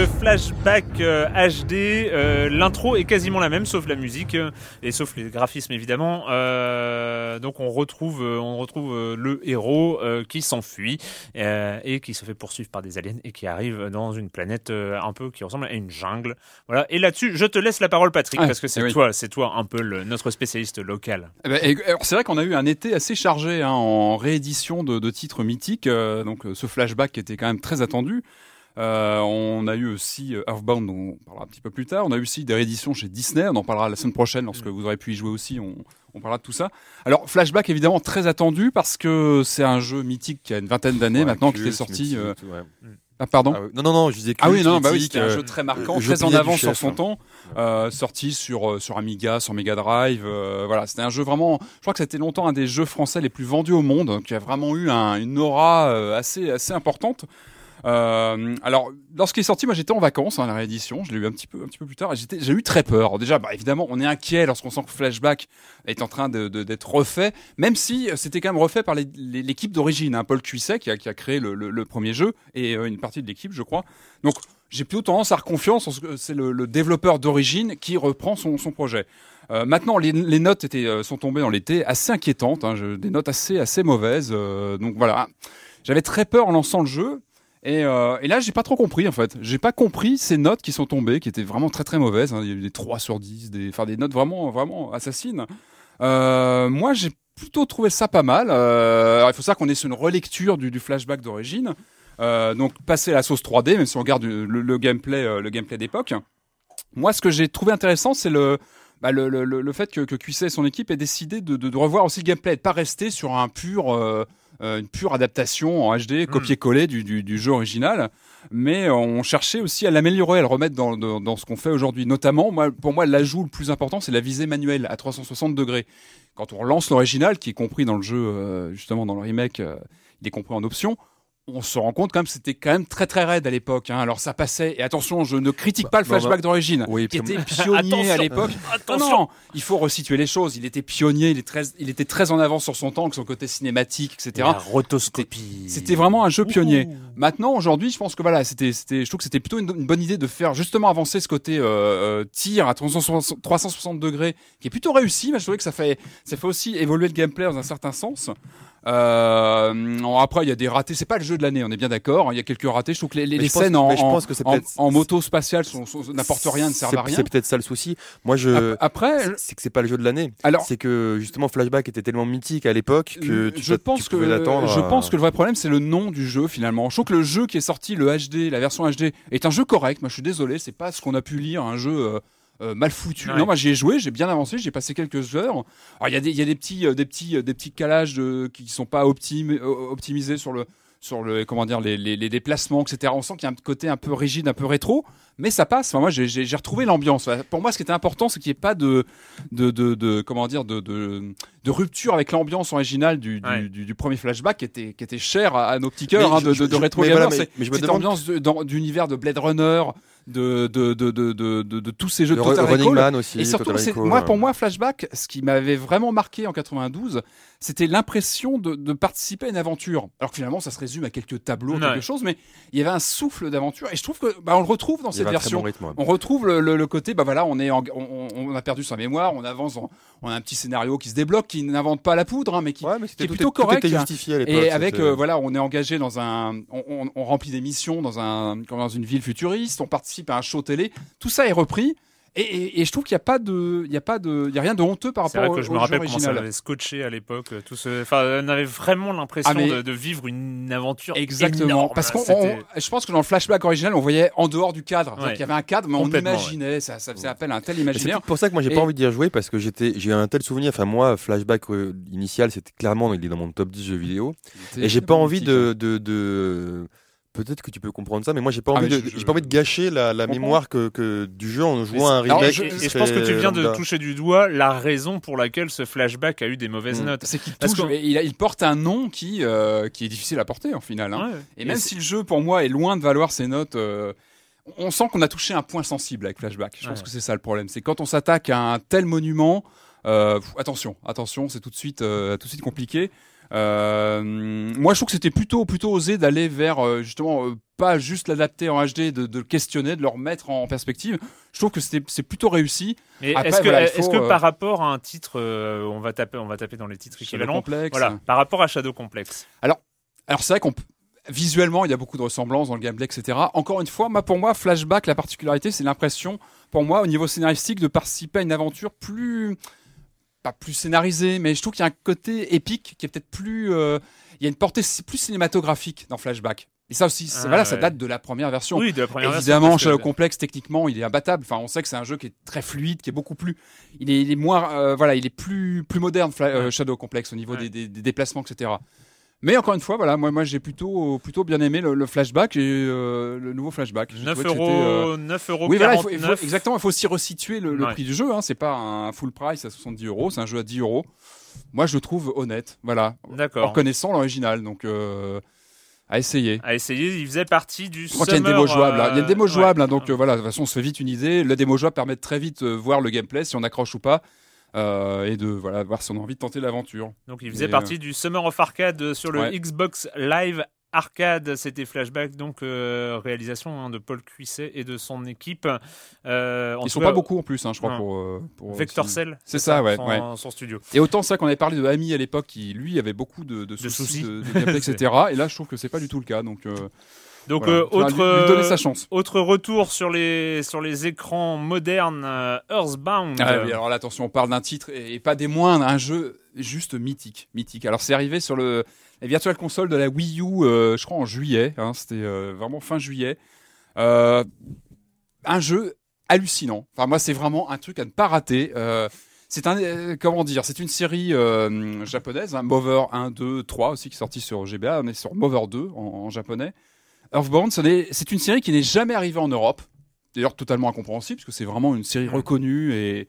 Speaker 1: Flashback euh, HD, euh, l'intro est quasiment la même sauf la musique euh, et sauf les graphismes évidemment. Euh, donc on retrouve euh, on retrouve euh, le héros euh, qui s'enfuit euh, et qui se fait poursuivre par des aliens et qui arrive dans une planète euh, un peu qui ressemble à une jungle. Voilà. Et là-dessus, je te laisse la parole Patrick
Speaker 3: Ah,
Speaker 1: parce que c'est
Speaker 3: eh oui.
Speaker 1: toi, c'est toi un peu le- notre spécialiste local.
Speaker 3: Eh ben, c'est vrai qu'on a eu un été assez chargé hein, en réédition de, de titres mythiques. euh, donc euh, ce flashback qui était quand même très attendu. Euh, on a eu aussi euh, Earthbound, dont on parlera un petit peu plus tard. On a eu aussi des rééditions chez Disney. On en parlera la semaine prochaine lorsque vous aurez pu y jouer aussi. On, on parlera de tout ça. Alors Flashback évidemment très attendu parce que c'est un jeu mythique qui a une vingtaine d'années
Speaker 2: Ouais,
Speaker 3: maintenant qui
Speaker 2: culte,
Speaker 3: était sorti.
Speaker 2: mythique,
Speaker 3: euh,
Speaker 2: ouais.
Speaker 3: Ah pardon.
Speaker 2: Ah oui. Non, non, non, je disais
Speaker 3: Ah oui,
Speaker 2: culte,
Speaker 3: non, bah oui,
Speaker 2: mythique,
Speaker 3: c'était un
Speaker 2: euh,
Speaker 3: jeu très marquant, très en avance sur son
Speaker 2: hein.
Speaker 3: temps, euh, sorti sur sur Amiga, sur Mega Drive. euh, voilà, c'était un jeu vraiment. Je crois que c'était longtemps un des jeux français les plus vendus au monde, hein, qui a vraiment eu un- une aura assez assez importante. Euh, alors, lorsqu'il est sorti, moi j'étais en vacances, hein, la réédition, je l'ai eu un petit peu, un petit peu plus tard, j'ai eu très peur. Déjà, bah, évidemment, on est inquiet lorsqu'on sent que Flashback est en train d'être refait, même si c'était quand même refait par l'équipe d'origine, hein, Paul Cuisset qui a, créé le, premier jeu et euh, une partie de l'équipe, je crois. Donc, j'ai plutôt tendance à avoir confiance c'est le, développeur d'origine qui reprend son, projet. Euh, maintenant, les, notes étaient, euh, sont tombées dans l'été assez inquiétantes, hein, des notes assez, assez mauvaises. donc voilà, j'avais très peur en lançant le jeu. Et, euh, et là, j'ai pas trop compris en fait. J'ai pas compris ces notes qui sont tombées, qui étaient vraiment très très mauvaises. hein. Il y a eu des 3 sur 10, des, enfin des notes vraiment vraiment assassines. Euh, moi, j'ai plutôt trouvé ça pas mal. Euh, il faut savoir qu'on est sur une relecture du, flashback d'origine. Euh, donc passer à la sauce 3D, même si on regarde le, gameplay, le gameplay d'époque. Moi, ce que j'ai trouvé intéressant, c'est le, bah, le, le, le- fait que, que QC et son équipe aient décidé de, de, revoir aussi le gameplay, et de pas rester sur un pur, une pure adaptation en HD, copier-coller du, du, du jeu original, mais on cherchait aussi à l'améliorer, à le remettre dans, dans, dans ce qu'on fait aujourd'hui. Notamment, moi, pour moi, l'ajout le plus important, c'est la visée manuelle à 360 degrés. Quand on relance l'original, qui est compris dans le jeu, euh, justement dans le remake, euh, il est compris en option. On se rend compte quand même que c'était quand même très très raide à l'époque. Hein. Alors ça passait. Et attention, je ne critique pas le
Speaker 2: bah,
Speaker 3: flashback
Speaker 2: bah,
Speaker 3: d'origine,
Speaker 2: oui,
Speaker 3: qui était pionnier à [laughs] l'époque.
Speaker 1: Attention.
Speaker 3: non, il faut resituer les choses. Il était pionnier, il, est très, il était très en avance sur son temps, avec son côté cinématique, etc.
Speaker 1: La rotoscopie.
Speaker 3: C'était vraiment un jeu pionnier.
Speaker 1: Ouh.
Speaker 3: Maintenant, aujourd'hui, je pense que voilà, c'était, c'était, je trouve que c'était plutôt une, une bonne idée de faire justement avancer ce côté euh, euh, tir à 360, 360 degrés, qui est plutôt réussi. Mais je trouvais que ça fait, ça fait aussi évoluer le gameplay dans un certain sens. Euh, après, il y a des ratés. C'est pas le jeu de l'année, on est bien d'accord. Il y a quelques ratés. Je trouve que les,
Speaker 2: pense
Speaker 3: scènes en,
Speaker 2: je pense que
Speaker 3: en- moto spatiale n'apportent rien, ne servent à rien.
Speaker 2: C'est peut-être ça le souci. Moi, je.
Speaker 3: Ap- Après,
Speaker 2: c'est- que c'est pas le jeu de l'année.
Speaker 3: alors,
Speaker 2: C'est que justement Flashback était tellement mythique à l'époque que tu,
Speaker 3: je
Speaker 2: tu
Speaker 3: pense que
Speaker 2: pouvais l'attendre.
Speaker 3: je pense que le vrai problème c'est le nom du jeu finalement. Je trouve que le jeu qui est sorti, le HD, la version HD, est un jeu correct. Moi, je suis désolé, c'est pas ce qu'on a pu lire, un jeu. euh, euh, mal foutu.
Speaker 1: Ouais.
Speaker 3: Non, moi j'y ai joué, j'ai bien avancé, j'ai passé quelques heures. Alors il y a des il y a des petits euh, des petits euh, des petits calages de, qui sont pas optimi- optimisés sur le sur le comment dire les, les, les déplacements, etc. On sent qu'il y a un côté un peu rigide, un peu rétro, mais ça passe. Enfin, moi, j'ai- retrouvé l'ambiance. Pour moi, ce qui était important, c'est qu'il n'y ait pas de, de, de, de- comment dire, de, de, rupture avec l'ambiance originale du, du,
Speaker 1: Ouais.
Speaker 3: du, du premier flashback, qui était, qui était cher à, à nos petits cœurs hein, de,
Speaker 2: je-
Speaker 3: de, rétro
Speaker 2: mais
Speaker 3: gamers.
Speaker 2: voilà, mais-
Speaker 3: C'est
Speaker 2: mais je me
Speaker 3: cette
Speaker 2: demande-
Speaker 3: ambiance d'univers de Blade Runner, de, de, de, de, de, tous ces jeux de Total
Speaker 2: Running
Speaker 3: Recall.
Speaker 2: Man aussi.
Speaker 3: Et surtout,
Speaker 2: Recall,
Speaker 3: moi, pour moi, Flashback, ce qui m'avait vraiment marqué en 92, c'était l'impression de, participer à une aventure. Alors que finalement, ça se résume à quelques tableaux,
Speaker 1: Ouais.
Speaker 3: quelque chose, mais il y avait un souffle d'aventure. Et je trouve que bah, on le retrouve dans
Speaker 2: y
Speaker 3: cette version.
Speaker 2: bon rythme. ouais.
Speaker 3: On retrouve le, le- le côté, bah voilà, on est, en- on, on a perdu sa mémoire, on avance, dans- on a un petit scénario qui se débloque, qui n'invente pas la poudre, hein, mais qui,
Speaker 2: Ouais, mais
Speaker 3: qui
Speaker 2: c'était
Speaker 3: est plutôt correct.
Speaker 2: justifié à
Speaker 3: et avec, euh, voilà, on est engagé dans un, on, on- on remplit des missions dans un, comme dans une ville futuriste, on participe à un show télé. Tout ça est repris. Et, et- et je trouve qu'il n'y a pas de, il y a pas de, il y a rien de honteux par
Speaker 1: C'est
Speaker 3: rapport
Speaker 1: vrai
Speaker 3: au,
Speaker 1: que je me rappelle comment ça m'avait scotché à l'époque. euh, Tout ce... Enfin, on avait vraiment l'impression
Speaker 3: Ah, mais-
Speaker 1: de, de vivre une aventure
Speaker 3: Exactement.
Speaker 1: énorme.
Speaker 3: Parce qu'on, je pense que dans le flashback original, on voyait en dehors du cadre.
Speaker 1: Ouais.
Speaker 3: qu'il y avait un cadre, mais on imaginait. Ça, ça faisait appel à un tel
Speaker 2: C'est
Speaker 3: imaginaire.
Speaker 2: peut-être pour ça que moi j'ai
Speaker 3: Et-
Speaker 2: pas envie d'y rejouer parce que j'étais j'ai un tel souvenir. Enfin moi flashback euh, initial c'était clairement il est dans mon top 10 jeux vidéo et j'ai pas envie de, de, de- peut-être que tu peux comprendre ça mais moi j'ai pas
Speaker 3: Ah,
Speaker 2: envie
Speaker 3: mais
Speaker 2: de
Speaker 3: je-
Speaker 2: j'ai pas envie de gâcher la, mémoire que, que du jeu en jouant à un
Speaker 3: alors,
Speaker 2: remake.
Speaker 3: je-
Speaker 1: et, je pense que tu viens de toucher du doigt la raison pour laquelle ce flashback a eu des mauvaises
Speaker 2: Mm.
Speaker 1: notes.
Speaker 3: C'est qu'il il, il porte un nom qui, euh, qui est difficile à porter en final. hein.
Speaker 1: Ouais.
Speaker 3: Et même si le jeu, pour moi, est loin de valoir ses notes, euh, on sent qu'on a touché un point sensible avec Flashback. Je pense
Speaker 1: Ouais.
Speaker 3: que c'est ça le problème. C'est quand on s'attaque à un tel monument, euh, pff, attention, attention, c'est tout de suite, euh, tout de suite compliqué. Euh, moi, je trouve que c'était plutôt, plutôt osé d'aller vers euh, justement euh, pas juste l'adapter en HD, de, de le questionner, de le remettre en perspective. Je trouve que c'est plutôt réussi.
Speaker 1: Est-ce que,
Speaker 3: voilà, faut,
Speaker 1: que par rapport à un titre, on va taper, on va taper dans les titres équivalents.
Speaker 3: Complex.
Speaker 1: Voilà, par rapport à Shadow Complex?
Speaker 3: Alors c'est vrai qu'on visuellement il y a beaucoup de ressemblances dans le gameplay, etc. Encore une fois, moi pour moi Flashback, la particularité c'est l'impression, pour moi au niveau scénaristique, de participer à une aventure plus pas plus scénarisée, mais je trouve qu'il y a un côté épique qui est peut-être plus, euh, il y a une portée plus cinématographique dans Flashback. Et ça aussi,
Speaker 1: Ah,
Speaker 3: voilà, ça date de la première version.
Speaker 1: Oui, de la première version,
Speaker 3: Évidemment, Shadow Complex, techniquement, il est imbattable. Enfin, on sait que c'est un jeu qui est très fluide, qui est beaucoup plus. Il est, il est moins. euh, voilà, il est plus, plus moderne, Fla- euh. Shadow Complex, au niveau
Speaker 1: Ouais.
Speaker 3: des, des- des déplacements, etc. Mais encore une fois, voilà, moi, moi j'ai plutôt, plutôt bien aimé le, le flashback et euh, le nouveau flashback. J'ai
Speaker 1: 9
Speaker 3: trouvé que c'était, euh,
Speaker 1: euros, 9 euros
Speaker 3: Oui, voilà, il faut, il
Speaker 1: 49.
Speaker 3: faut- exactement, il faut aussi resituer le, le
Speaker 1: Ouais.
Speaker 3: prix du jeu. Hein. C'est pas un full price à 70 euros, c'est un jeu à 10 euros. Moi, je le trouve honnête, voilà, en
Speaker 1: D'accord.
Speaker 3: reconnaissant l'original. Donc, euh, à essayer.
Speaker 1: À essayer, il faisait partie du
Speaker 3: Je crois qu'il y a une démo jouable. là. Il y a une démo
Speaker 1: euh,
Speaker 3: jouable,
Speaker 1: ouais.
Speaker 3: hein, donc euh, voilà, de toute façon, on se fait vite une idée. Le démo jouable permet de très vite euh, voir le gameplay, si on accroche ou pas, euh, et de voilà, voir si on a envie de tenter l'aventure.
Speaker 1: Donc il faisait partie du Summer of Arcade euh, sur le
Speaker 3: Ouais.
Speaker 1: Xbox Live Arcade. C'était Flashback, donc euh, réalisation hein, de Paul Cuisset et de son équipe. Euh,
Speaker 3: Ils sont
Speaker 1: cas,
Speaker 3: pas beaucoup en plus, hein, je crois, pour, euh, pour
Speaker 1: Vector
Speaker 3: aussi-
Speaker 1: Cell,
Speaker 3: C'est ça, ouais,
Speaker 1: son,
Speaker 3: ouais.
Speaker 1: son studio.
Speaker 3: Et autant ça qu'on avait parlé de Ami à l'époque, qui lui avait beaucoup de, de soucis,
Speaker 1: soucis.
Speaker 3: de, de gameplay, [laughs] etc. Et là, je trouve que c'est pas du tout le cas. Donc, euh,
Speaker 1: Donc
Speaker 3: voilà.
Speaker 1: euh,
Speaker 3: Faudra
Speaker 1: autre
Speaker 3: lui, lui donner
Speaker 1: euh,
Speaker 3: sa chance.
Speaker 1: autre retour sur les sur les écrans modernes, euh, Earthbound.
Speaker 3: Ah oui, alors là, attention, on parle d'un titre et, et pas des moindres, un jeu juste mythique, mythique. Alors c'est arrivé sur le la Virtual Console de la Wii U, euh, je crois en juillet. hein, C'était vraiment fin juillet. Un jeu hallucinant. Enfin moi, c'est vraiment un truc à ne pas rater. C'est un comment dire, c'est une série japonaise, hein, Mover 1, 2, 3 aussi qui est sortie sur GBA. On est sur Mover 2 en, en japonais. Earthbound, c'est une série qui n'est jamais arrivée en Europe. D'ailleurs, totalement incompréhensible parce que c'est vraiment une série reconnue et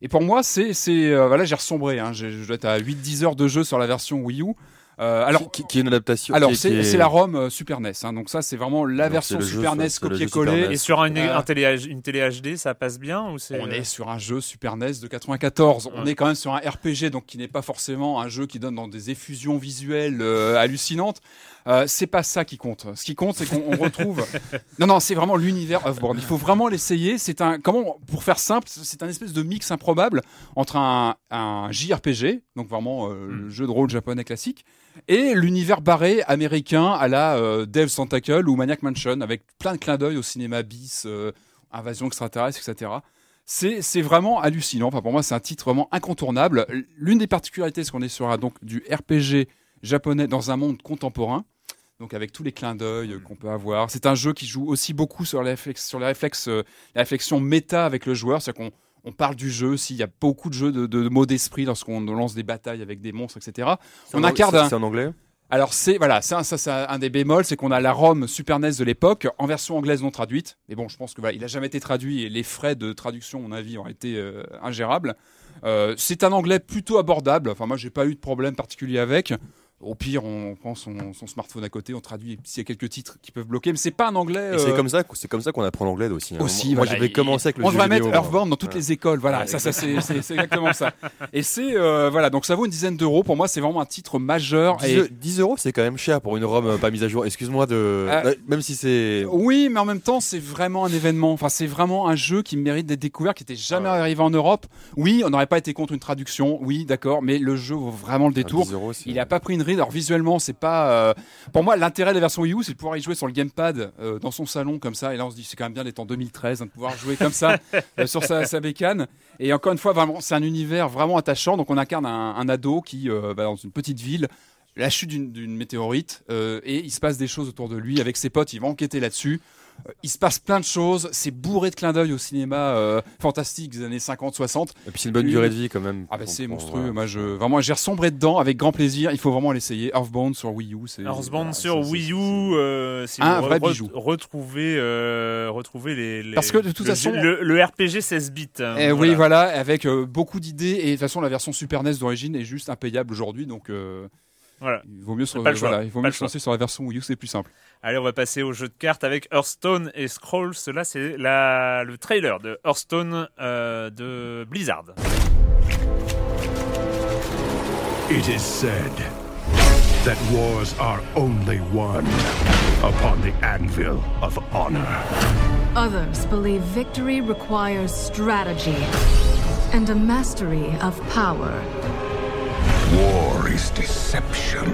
Speaker 3: et pour moi, c'est euh, voilà, j'ai ressombré. Hein, je dois être à 8-10 heures de jeu sur la version Wii U. Euh, alors,
Speaker 2: qui, qui est une adaptation.
Speaker 3: alors c'est
Speaker 2: est-
Speaker 3: la ROM euh, Super NES. Hein, donc ça, c'est vraiment la
Speaker 2: Alors,
Speaker 3: version
Speaker 2: jeu,
Speaker 3: Super NES
Speaker 2: jeu
Speaker 3: copier-coller.
Speaker 2: Super NES.
Speaker 1: Et sur une,
Speaker 3: Euh,
Speaker 1: un télé, une télé HD, ça passe bien ou c'est
Speaker 3: On est sur un jeu Super NES de 94. On est quand même sur un RPG, donc qui n'est pas forcément un jeu qui donne dans des effusions visuelles euh, hallucinantes. Euh, c'est pas ça qui compte. Ce qui compte, c'est qu'on on retrouve. [laughs] non, non, c'est vraiment l'univers Earthbound. Il faut vraiment l'essayer. C'est un, comment, pour faire simple, c'est un espèce de mix improbable entre un, un JRPG, donc vraiment euh, le jeu de rôle japonais classique, et l'univers barré américain à la euh, Devil's Tentacle ou Maniac Mansion, avec plein de clins d'œil au cinéma bis, euh, invasion extraterrestre, etc. C'est, c'est vraiment hallucinant. Enfin, pour moi, c'est un titre vraiment incontournable. L'une des particularités, c'est qu'on est sur un, donc, du RPG japonais dans un monde contemporain. Donc, avec tous les clins d'œil euh, qu'on peut avoir. C'est un jeu qui joue aussi beaucoup sur les réflexes, sur euh, la réflexion méta avec le joueur. C'est-à-dire qu'on on parle du jeu, s'il y a beaucoup de jeux de, mots d'esprit lorsqu'on lance des batailles avec des monstres, etc. on incarne
Speaker 2: c'est-
Speaker 3: un-
Speaker 2: C'est en anglais?
Speaker 3: Alors c'est voilà, c'est un, ça c'est un des bémols, c'est qu'on a la ROM Super NES de l'époque en version anglaise non traduite. Mais bon, je pense que voilà, il a jamais été traduit et les frais de traduction, à mon avis, ont été euh, ingérables. Euh, c'est un anglais plutôt abordable. Enfin, moi, j'ai pas eu de problème particulier avec. Au pire, on prend son, son smartphone à côté, on traduit s'il y a quelques titres qui peuvent bloquer, mais c'est pas un anglais.
Speaker 2: C'est
Speaker 3: euh,
Speaker 2: comme ça, c'est comme ça qu'on apprend l'anglais aussi. hein.
Speaker 3: Aussi,
Speaker 2: moi,
Speaker 3: voilà,
Speaker 2: j'avais commencé avec le
Speaker 3: On
Speaker 2: jeu
Speaker 3: mettre
Speaker 2: vidéo, moi.
Speaker 3: Earthbound dans toutes les écoles, voilà.
Speaker 2: Ouais,
Speaker 3: ça, ça c'est exactement ça. Et c'est euh, voilà, donc ça vaut une dizaine d'euros. Pour moi, c'est vraiment un titre majeur.
Speaker 2: 10,
Speaker 3: Et
Speaker 2: 10 euros, c'est quand même cher pour une ROM euh, pas mise à jour. Excuse-moi de.
Speaker 3: Euh,
Speaker 2: Même si c'est.
Speaker 3: Oui, mais en même temps, c'est vraiment un événement. Enfin, c'est vraiment un jeu qui mérite d'être découvert, qui n'était jamais
Speaker 2: Ah ouais.
Speaker 3: arrivé en Europe. Oui, on n'aurait pas été contre une traduction. Oui, d'accord, mais le jeu vaut vraiment le détour.
Speaker 2: 10 euros,
Speaker 3: Il a pas pris une Alors visuellement, c'est pas. euh, Pour moi, l'intérêt de la version Wii U, c'est de pouvoir y jouer sur le gamepad euh, dans son salon comme ça. Et là, on se dit, c'est quand même bien d'être en 2013, hein, de pouvoir jouer comme ça [laughs] euh, sur sa, sa bécane. Et encore une fois, vraiment, c'est un univers vraiment attachant. Donc, on incarne un, un ado qui, va dans une petite ville, la chute d'une- météorite, euh, et il se passe des choses autour de lui avec ses potes. Il va enquêter là-dessus. Euh, Il se passe plein de choses. C'est bourré de clins d'œil au cinéma euh, fantastique des années 50-60.
Speaker 2: Et puis c'est une bonne durée de vie quand même.
Speaker 3: Ah bah c'est monstrueux.
Speaker 2: voilà.
Speaker 3: Moi, je vraiment, j'ai resombré dedans avec grand plaisir. Il faut vraiment l'essayer. Earthbound sur Wii U, c'est
Speaker 1: Earthbound
Speaker 3: voilà,
Speaker 1: sur Wii
Speaker 3: c'est-
Speaker 1: U, euh, si
Speaker 3: Un vrai
Speaker 1: re-
Speaker 3: bijou.
Speaker 1: retrouvez, euh, retrouvez les, les-
Speaker 3: Parce que de toute
Speaker 1: le,
Speaker 3: façon-
Speaker 1: le, le RPG 16 bits. hein,
Speaker 3: Eh oui, voilà, avec euh, beaucoup d'idées et de toute façon la version Super NES d'origine est juste impayable aujourd'hui, donc euh,
Speaker 1: Voilà.
Speaker 3: il vaut mieux se,
Speaker 1: Pas le choix,
Speaker 3: voilà, il vaut
Speaker 1: pas
Speaker 3: mieux
Speaker 1: le
Speaker 3: se lancer sur la version Wii U, c'est plus simple.
Speaker 1: Allez, on va passer au jeu de cartes avec Hearthstone et Scrolls. Là, c'est la, le trailer de Hearthstone euh, de Blizzard.
Speaker 4: It is said that wars are only won upon the anvil of honor.
Speaker 5: Others believe victory requires strategy and a mastery of power.
Speaker 4: War is deception.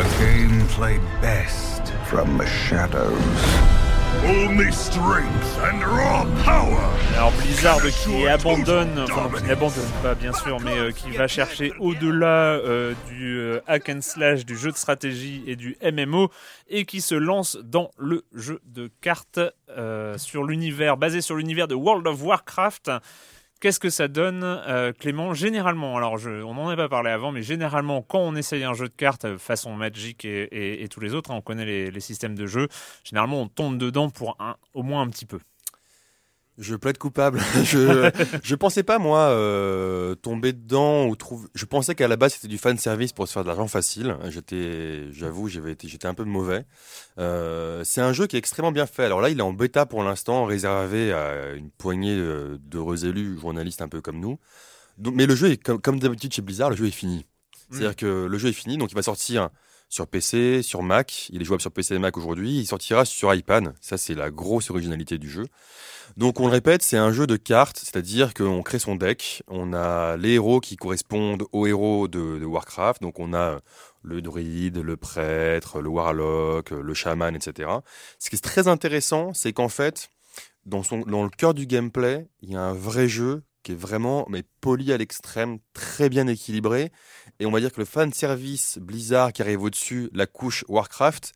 Speaker 4: A game played best from the shadows. Only strength and raw power.
Speaker 1: Alors Blizzard qui abandonne, enfin non, qui n'abandonne pas bien sûr, mais euh, qui va chercher au-delà euh, du euh, hack and slash, du jeu de stratégie et du MMO, et qui se lance dans le jeu de cartes sur l'univers, basé sur l'univers de World of Warcraft. Qu'est-ce que ça donne, euh, Clément Généralement, alors je, on n'en a pas parlé avant, mais généralement, quand on essaye un jeu de cartes euh, façon Magic et, tous les autres, hein, on connaît les, les systèmes de jeu, généralement on tombe dedans pour un, au moins un petit peu.
Speaker 2: Je plaide coupable. [laughs] je je pensais pas moi euh, tomber dedans ou trouver. Je pensais qu'à la base c'était du fan service pour se faire de l'argent facile. J'étais, j'avoue, j'avais été, j'étais un peu mauvais. Euh, c'est un jeu qui est extrêmement bien fait. Alors là, il est en bêta pour l'instant, réservé à une poignée d'heureux élus journalistes un peu comme nous. Donc, mais le jeu est comme, comme d'habitude chez Blizzard, le jeu est fini. C'est-à-dire que le jeu est fini, donc il va sortir sur PC, sur Mac. Il est jouable sur PC et Mac aujourd'hui. Il sortira sur iPad. Ça, c'est la grosse originalité du jeu. Donc, on le répète, c'est un jeu de cartes, c'est-à-dire qu'on crée son deck. On a les héros qui correspondent aux héros de, Warcraft. Donc, on a le druide, le prêtre, le warlock, le chaman, etc. Ce qui est très intéressant, c'est qu'en fait, dans, son, dans le cœur du gameplay, il y a un vrai jeu qui est vraiment mais poli à l'extrême, très bien équilibré. Et on va dire que le fan service Blizzard qui arrive au-dessus, la couche Warcraft,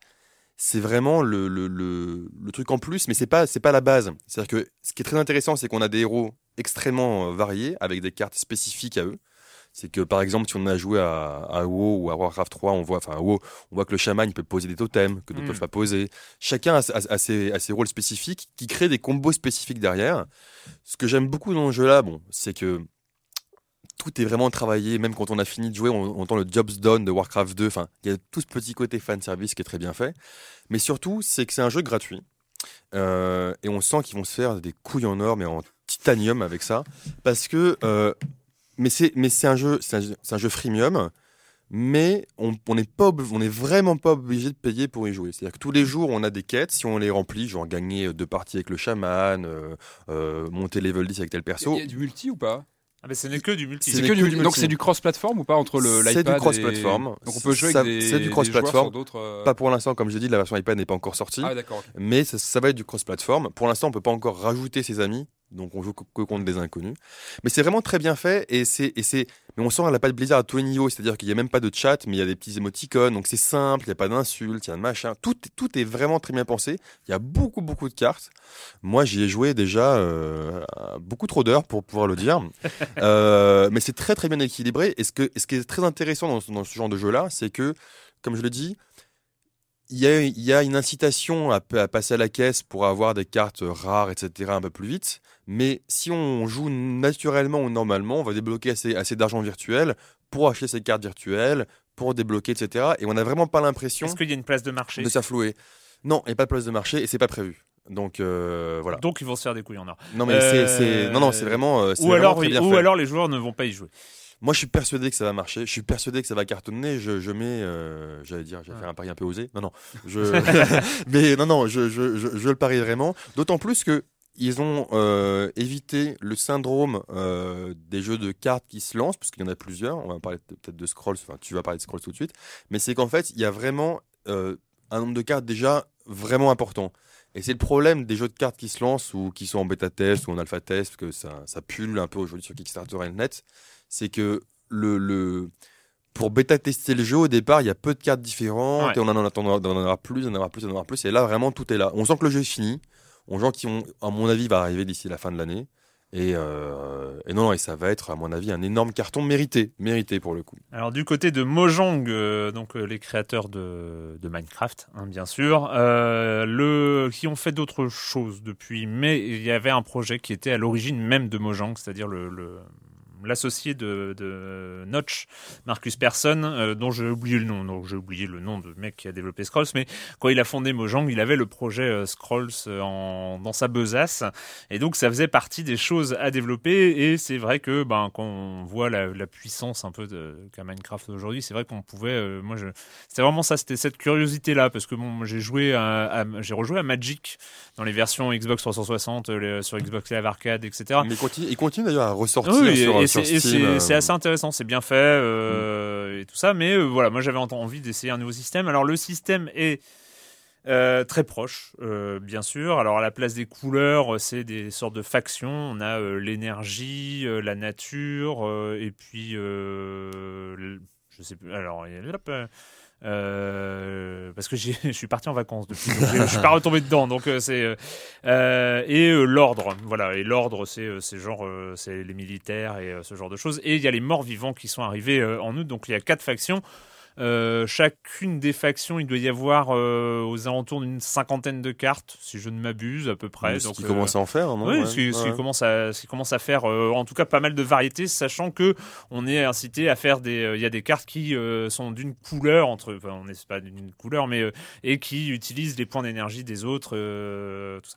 Speaker 2: c'est vraiment le, le, le, truc en plus, mais c'est pas pas la base. C'est-à-dire que ce qui est très intéressant, c'est qu'on a des héros extrêmement euh, variés avec des cartes spécifiques à eux. C'est que par exemple, si on a joué à, à WoW ou à Warcraft 3, on voit, enfin WoW, on voit que le chaman il peut poser des totems que d'autres
Speaker 1: Mm.
Speaker 2: peuvent pas poser. Chacun a, a- a ses, a ses rôles spécifiques qui créent des combos spécifiques derrière. Ce que j'aime beaucoup dans le jeu là, bon, c'est que tout est vraiment travaillé, même quand on a fini de jouer, on, on entend le Jobs Done de Warcraft 2. Enfin, il y a tout ce petit côté fan service qui est très bien fait. Mais surtout, c'est que c'est un jeu gratuit. Euh, et on sent qu'ils vont se faire des couilles en or, mais en titanium avec ça. Parce que. euh, mais c'est mais c'est un jeu c'est un, jeu freemium mais on n'est pas on est vraiment pas obligé de payer pour y jouer c'est à dire que tous les jours on a des quêtes si on les remplit genre gagner deux parties avec le chaman euh, euh, monter level 10 avec tel perso
Speaker 3: Il y a du multi ou pas?
Speaker 1: Ah, mais ce n'est que du multi.
Speaker 2: C'est
Speaker 3: que
Speaker 2: que
Speaker 3: du,
Speaker 2: du
Speaker 3: donc
Speaker 2: multi.
Speaker 3: c'est du cross-platform ou pas entre le
Speaker 2: C'est
Speaker 3: l'iPad
Speaker 2: du cross-platform.
Speaker 3: et- Donc on peut jouer
Speaker 2: Ça-
Speaker 3: avec des,
Speaker 2: c'est du
Speaker 3: des
Speaker 2: cross-platform.
Speaker 3: joueurs sur d'autres. euh,
Speaker 2: pas pour l'instant comme j'ai dit la version iPad n'est pas encore sortie
Speaker 3: Ah
Speaker 2: mais ça, ça va être du cross-platform. Pour l'instant, on peut pas encore rajouter ses amis, donc on joue que, contre des inconnus. Mais c'est vraiment très bien fait et c'est et c'est mais on sent la patte Blizzard à tous les niveaux, c'est-à-dire qu'il y a même pas de chat, mais il y a des petits émoticônes, donc c'est simple, il y a pas d'insultes, il y a un machin, tout tout est vraiment très bien pensé. Il y a beaucoup beaucoup de cartes. Moi, j'y ai joué déjà euh, beaucoup trop d'heures pour pouvoir le dire, [laughs] Euh, mais c'est très très bien équilibré. Et ce que et ce qui est très intéressant dans, ce- dans ce genre de jeu-là, c'est que comme je le dis, il y a, il y a une incitation à, à passer à la caisse pour avoir des cartes rares, etc., un peu plus vite. Mais si on joue naturellement ou normalement, on va débloquer assez, assez d'argent virtuel pour acheter ces cartes virtuelles, pour débloquer, etc. Et on n'a vraiment pas l'impression
Speaker 1: Est-ce qu'il y a une place de marché
Speaker 2: de s'afflouer. Non, il n'y a pas de place de marché et c'est pas prévu. Donc euh, voilà.
Speaker 1: Donc ils vont se faire des couilles en or.
Speaker 2: Non mais c'est- c'est non non c'est vraiment euh,
Speaker 1: Ou
Speaker 2: vraiment
Speaker 1: alors, ou
Speaker 2: fait.
Speaker 1: alors les joueurs ne vont pas y jouer.
Speaker 2: Moi je suis persuadé que ça va marcher. Je suis persuadé que ça va cartonner. Je, je mets euh, j'allais dire
Speaker 1: Ouais.
Speaker 2: faire un pari un peu osé. Non non je [laughs] [laughs] mais non non je, je, je le parie vraiment. D'autant plus que ils ont euh, évité le syndrome euh, des jeux de cartes qui se lancent, parce qu'il y en a plusieurs. On va parler peut-être de Scrolls, enfin tu vas parler de Scrolls tout de suite. Mais c'est qu'en fait, il y a vraiment euh, un nombre de cartes déjà vraiment important. Et c'est le problème des jeux de cartes qui se lancent ou qui sont en bêta test ou en alpha test, parce que ça, ça pulle un peu aujourd'hui sur Kickstarter et le net. C'est que le, le, pour bêta tester le jeu, au départ, il y a peu de cartes différentes
Speaker 1: Ouais.
Speaker 2: et on en, attendra, on en aura plus, on en aura plus, on en aura plus. Et là, vraiment, tout est là. On sent que le jeu est fini. On sent qui à mon avis, va arriver d'ici la fin de l'année. Et, euh, et non, non, et ça va être, à mon avis, un énorme carton mérité, mérité pour le coup.
Speaker 1: Alors du côté de Mojang, euh, donc euh, les créateurs de, Minecraft, hein, bien sûr, qui ont fait d'autres choses depuis, mais il y avait un projet qui était à l'origine même de Mojang, c'est-à-dire le- l'associé de, de Notch, Marcus Persson, euh, dont j'ai oublié le nom, donc j'ai oublié le nom du mec qui a développé Scrolls, mais quand il a fondé Mojang, il avait le projet euh, Scrolls euh, en, dans sa besace, et donc ça faisait partie des choses à développer, et c'est vrai que ben, quand on voit la, la puissance un peu de, qu'a Minecraft aujourd'hui, c'est vrai qu'on pouvait, euh, moi je, c'était vraiment ça, c'était cette curiosité là, parce que bon, j'ai joué à, à- j'ai rejoué à Magic dans les versions Xbox 360, euh, les- sur Xbox Live Arcade, etc.
Speaker 2: Mais il continue, il continue d'ailleurs à ressortir
Speaker 1: oui,
Speaker 2: sur,
Speaker 1: et et c'est-
Speaker 2: euh,
Speaker 1: c'est assez intéressant, c'est bien fait euh, et tout ça, mais euh, voilà, moi j'avais envie d'essayer un nouveau système. Alors le système est euh, très proche, bien sûr. Alors à la place des couleurs, c'est des sortes de factions. On a l'énergie, la nature, et puis je sais plus. Alors il y a- euh, parce que [laughs] je suis parti en vacances depuis, je suis pas retombé dedans. Donc euh, c'est euh, et l'ordre, voilà. Et l'ordre, c'est c'est genre c'est les militaires et ce genre de choses. Et il y a les morts vivants qui sont arrivés en août. Donc il y a quatre factions. Euh, chacune des factions, il doit y avoir euh, aux alentours d'une cinquantaine de cartes, si je ne m'abuse à peu près.
Speaker 2: ce qui
Speaker 1: euh,
Speaker 2: commence à en faire, non
Speaker 1: oui,
Speaker 2: Ouais,
Speaker 1: ce qui, ce qui
Speaker 2: ouais.
Speaker 1: commence à, ce qui commence à faire, euh, en tout cas, pas mal de variétés, sachant que on est incité à faire des, il y a des cartes qui sont d'une couleur entre, enfin, on n'est pas d'une couleur, mais et qui utilisent les points d'énergie des autres, tout ça.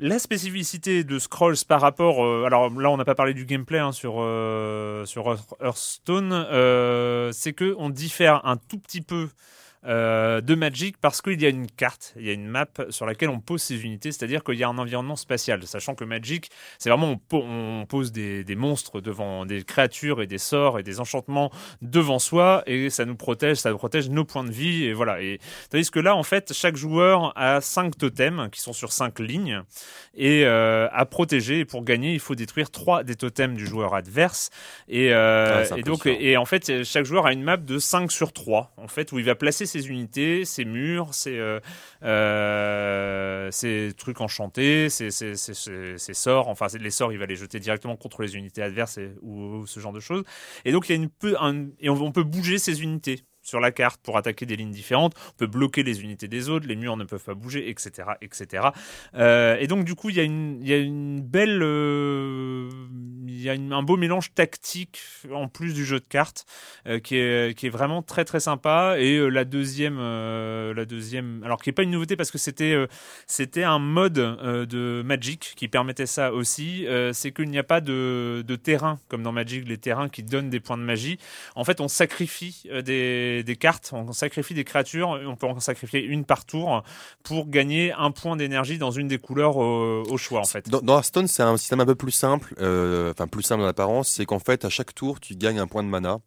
Speaker 1: La spécificité de Scrolls par rapport, euh, alors là on n'a pas parlé du gameplay hein, sur euh, sur Hearth- Hearthstone, euh, c'est que on diffère un tout petit peu euh, de Magic parce qu'il y a une carte, il y a une map sur laquelle on pose ses unités, c'est-à-dire qu'il y a un environnement spatial, sachant que Magic, c'est vraiment on, po- on pose des, des monstres devant des créatures et des sorts et des enchantements devant soi et ça nous protège, ça protège nos points de vie et voilà. Et tandis que là, en fait, chaque joueur a cinq totems qui sont sur cinq lignes et euh, à protéger. Et pour gagner, il faut détruire trois des totems du joueur adverse. Et, euh,
Speaker 2: Ah,
Speaker 1: et donc, et en fait, chaque joueur a une map de 5 sur 3, en fait, où il va placer ses unités, ses murs, ses, euh, euh, ses trucs enchantés, ses, ses, ses- ses- ses sorts. Enfin, les sorts, il va les jeter directement contre les unités adverses ou, ce genre de choses. Et donc, on, on peut bouger ses unités sur la carte pour attaquer des lignes différentes. On peut bloquer les unités des autres, les murs ne peuvent pas bouger, etc., etc. Euh, et donc du coup, il y a une, belle, euh, il y a une- un beau mélange tactique en plus du jeu de cartes euh, qui est vraiment très très sympa. Et euh, la deuxième, euh, la deuxième, alors qui est pas une nouveauté parce que c'était euh, un mode euh, de Magic qui permettait ça aussi. euh, c'est qu'il n'y a pas de, de terrain comme dans Magic, les terrains qui donnent des points de magie. En fait, on sacrifie euh, des, des cartes, on sacrifie des créatures, on peut en sacrifier une par tour pour gagner un point d'énergie dans une des couleurs au, au choix en fait.
Speaker 2: Dans, dans Hearthstone, c'est un système un peu plus simple, euh, enfin plus simple en apparence, c'est qu'en fait, à chaque tour, tu gagnes un point de mana.